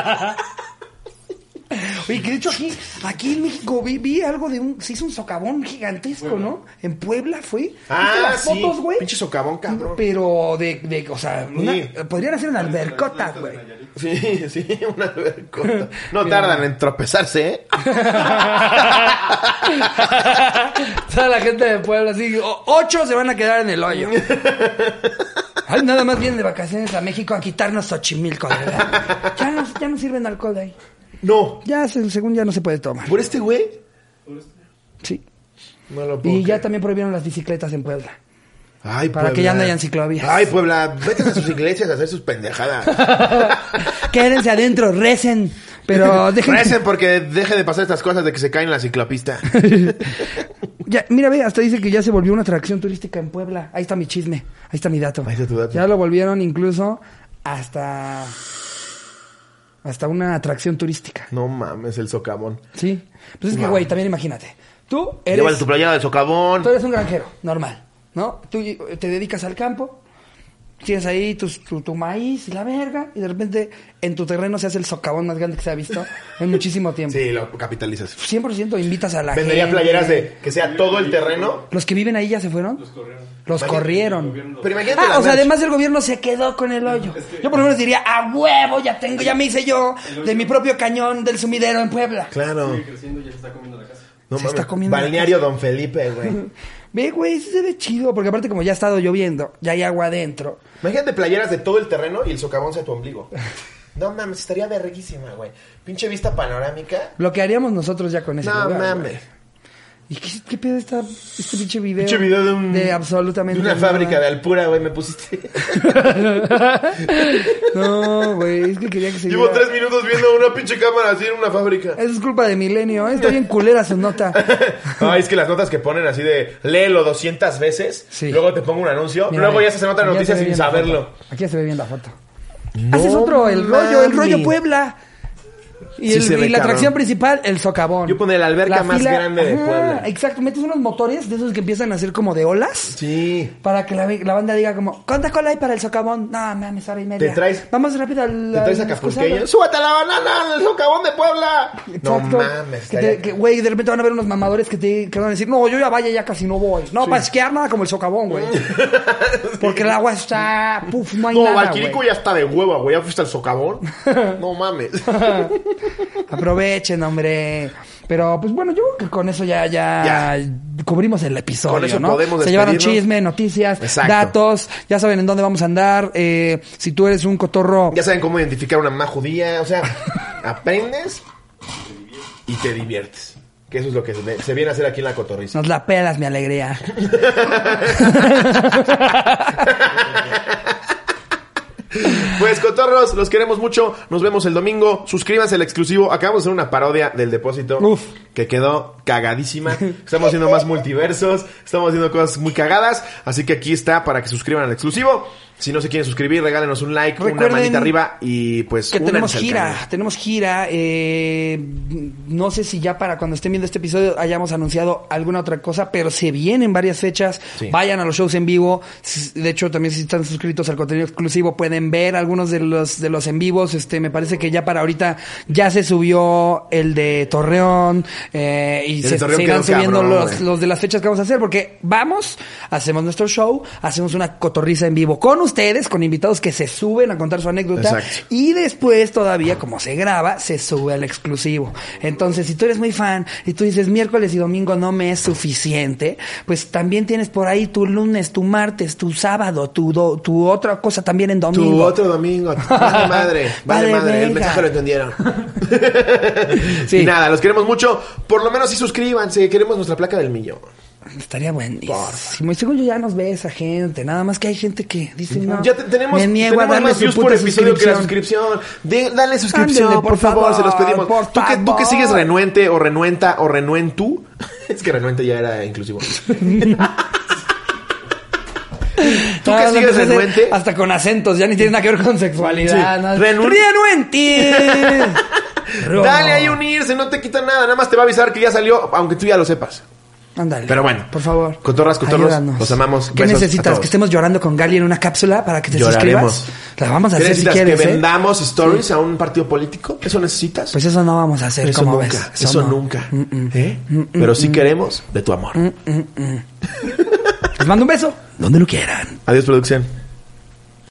Oye, que de hecho aquí, aquí en México vi, vi algo de un, se hizo un socavón gigantesco, ¿no? En Puebla fue. ¿Viste Ah, las sí. fotos, güey? Pinche socavón, cabrón. Pero de, de, o sea, una- Sí. podrían hacer una albercota, güey. Sí, sí, una albercota. No tardan en tropezarse, ¿eh? Toda la gente de Puebla, así, o- ocho se van a quedar en el hoyo. Ay, nada más vienen de vacaciones a México a quitarnos Xochimilco, verdad. Ya no, ya no sirven alcohol de ahí. No. Ya, se- según ya no se puede tomar. ¿Por este güey? Sí. No lo puedo Y ya también prohibieron las bicicletas en Puebla. Ay, Para que ya no hayan ciclovías. Ay, Puebla, vete a sus iglesias a hacer sus pendejadas. Quédense adentro, recen. Pero dejen. Recen porque deje de pasar estas cosas de que se caen en la ciclopista. Ya, mira, ve, hasta dice que ya se volvió una atracción turística en Puebla. Ahí está mi chisme. Ahí está mi dato. Ahí está tu dato. Ya lo volvieron incluso hasta. Hasta una atracción turística. No mames, el socavón. Sí. Pues es que, güey, también imagínate. Tú eres, Llévale tu playera del socavón. tú eres un granjero, normal, ¿no? Tú te dedicas al campo, tienes ahí tus- tu, tu maíz y la verga, y de repente en tu terreno se hace el socavón más grande que se ha visto en muchísimo tiempo. Sí, lo capitalizas. 100% invitas a la Vendería gente. playeras de que sea todo el terreno. ¿Los que viven ahí ya se fueron? Los corrieron. Los corrieron. Pero imagínate Ah, o sea, además el gobierno se quedó con el hoyo. Yo por lo menos diría, a huevo, ya tengo, ya me hice yo de mi propio cañón del sumidero en Puebla. Claro. Sigue creciendo y ya se está comiendo la casa. No Se mames. está comiendo la Balneario Don Felipe, güey. Ve, güey, sí se ve chido, porque aparte como ya ha estado lloviendo, ya hay agua adentro. Imagínate playeras de todo el terreno y el socavón sea tu ombligo. No mames, estaría verguísima, güey. Pinche vista panorámica. Lo que haríamos nosotros ya con ese No lugar, mames. güey. ¿Y qué, qué pedo está este pinche video? Pinche video de un. De absolutamente De una nada. fábrica de Alpura, güey, me pusiste. No, güey, es que quería que se Llevo viera- tres minutos viendo una pinche cámara así en una fábrica. Eso es culpa de Milenio, ¿eh? Está bien culera su nota. Ay, es que las notas que ponen así de léelo 200 veces, Sí. luego te pongo un anuncio, Mira, luego ya se nota la noticia sin saberlo. Aquí ya se ve bien la foto. No Haces otro, el rollo, el rollo. Puebla. Y, Sí el- la atracción principal, el socavón. Yo pondría la alberca más grande de Puebla. Exacto, metes unos motores de esos que empiezan a hacer como de olas. Sí. Para que la, la banda diga como, ¿cuánta cola hay para el socavón? No, mames, hora y media. Te traes- Vamos rápido al... ¿Te traes al acapulqueño? excusado". ¡Súbete a la banana al socavón de Puebla! No mames. Que, estaría- te- que, güey, de repente van a ver unos mamadores que te que van a decir, no, yo ya vaya, ya casi no voy. No, para esquiar nada como el socavón, güey. Porque el agua está, puf, no hay No, nada, Valquirico ya está de hueva, güey. ¿Ya fuiste al socavón? no mames. Aprovechen, hombre. Pero, pues bueno, yo creo que con eso ya, ya, cubrimos el episodio, Con eso ¿no? podemos Se llevaron chisme, noticias, Exacto. datos, ya saben en dónde vamos a andar. Eh, si tú eres un cotorro, Ya saben cómo identificar una mamá judía. O sea, aprendes y te diviertes. Que eso es lo que se, se viene a hacer aquí en la cotorriza. nos la pelas, mi alegría. Pues cotorros, los queremos mucho. Nos vemos el domingo. Suscríbanse al exclusivo. Acabamos de hacer una parodia del depósito Uf. Que quedó cagadísima. Estamos haciendo más multiversos. Estamos haciendo cosas muy cagadas. Así que aquí está para que suscriban al exclusivo. Si no se quieren suscribir, regálenos un like, una manita arriba y pues Que tenemos gira, tenemos gira. eh, no sé si ya para cuando estén viendo este episodio hayamos anunciado alguna otra cosa, pero se vienen varias fechas. Sí. Vayan a los shows en vivo. De hecho, también si están suscritos al contenido exclusivo pueden ver algunos de los de los en vivos. Este, me parece que ya para ahorita ya se subió el de Torreón eh, y se, se irán subiendo cabrón, los, de las fechas que vamos a hacer porque vamos, hacemos nuestro show, hacemos una cotorriza en vivo con ustedes, con invitados que se suben a contar su anécdota Exacto. y después todavía como se graba, se sube al exclusivo. Entonces, si tú eres muy fan y tú dices miércoles y domingo no me es suficiente, pues también tienes por ahí tu lunes, tu martes, tu sábado, tu, do- tu otra cosa también en domingo. Tu otro domingo. Vale madre. Vale madre. El mensaje lo entendieron. Sí. Y nada, los queremos mucho. Por lo menos sí suscríbanse. Queremos nuestra placa del millón. Estaría buenísimo. Y según yo ya nos ve esa gente. Nada más que hay gente que dice no. Ya te- tenemos, me niego a tenemos darle más views por episodio que la suscripción. De- dale suscripción, por, por favor, se los pedimos. por ¿Tú que, tú que sigues renuente o renuenta o renuentu. es que renuente ya era inclusivo. ¿Tú que sigues renuente? Hasta con acentos, ya ni tiene nada que ver con sexualidad. Sí. Dale ahí unirse, no te quita nada. Nada más te va a avisar que ya salió, aunque tú ya lo sepas. Ándale. Pero bueno. Por favor. Cotorras, cotorros, ayúdanos. los amamos. ¿Qué Besos necesitas? ¿Que estemos llorando con Gali en una cápsula para que te Lloraremos. suscribas? La vamos a ¿Qué hacer si necesitas? quieres, ¿Que ¿eh? vendamos stories a un partido político? ¿Eso necesitas? Pues eso no vamos a hacer, eso como nunca, ves. eso no. nunca. Mm, mm. ¿Eh? Mm, Pero sí queremos de tu amor. Les mando un beso. Donde lo quieran. Adiós, producción.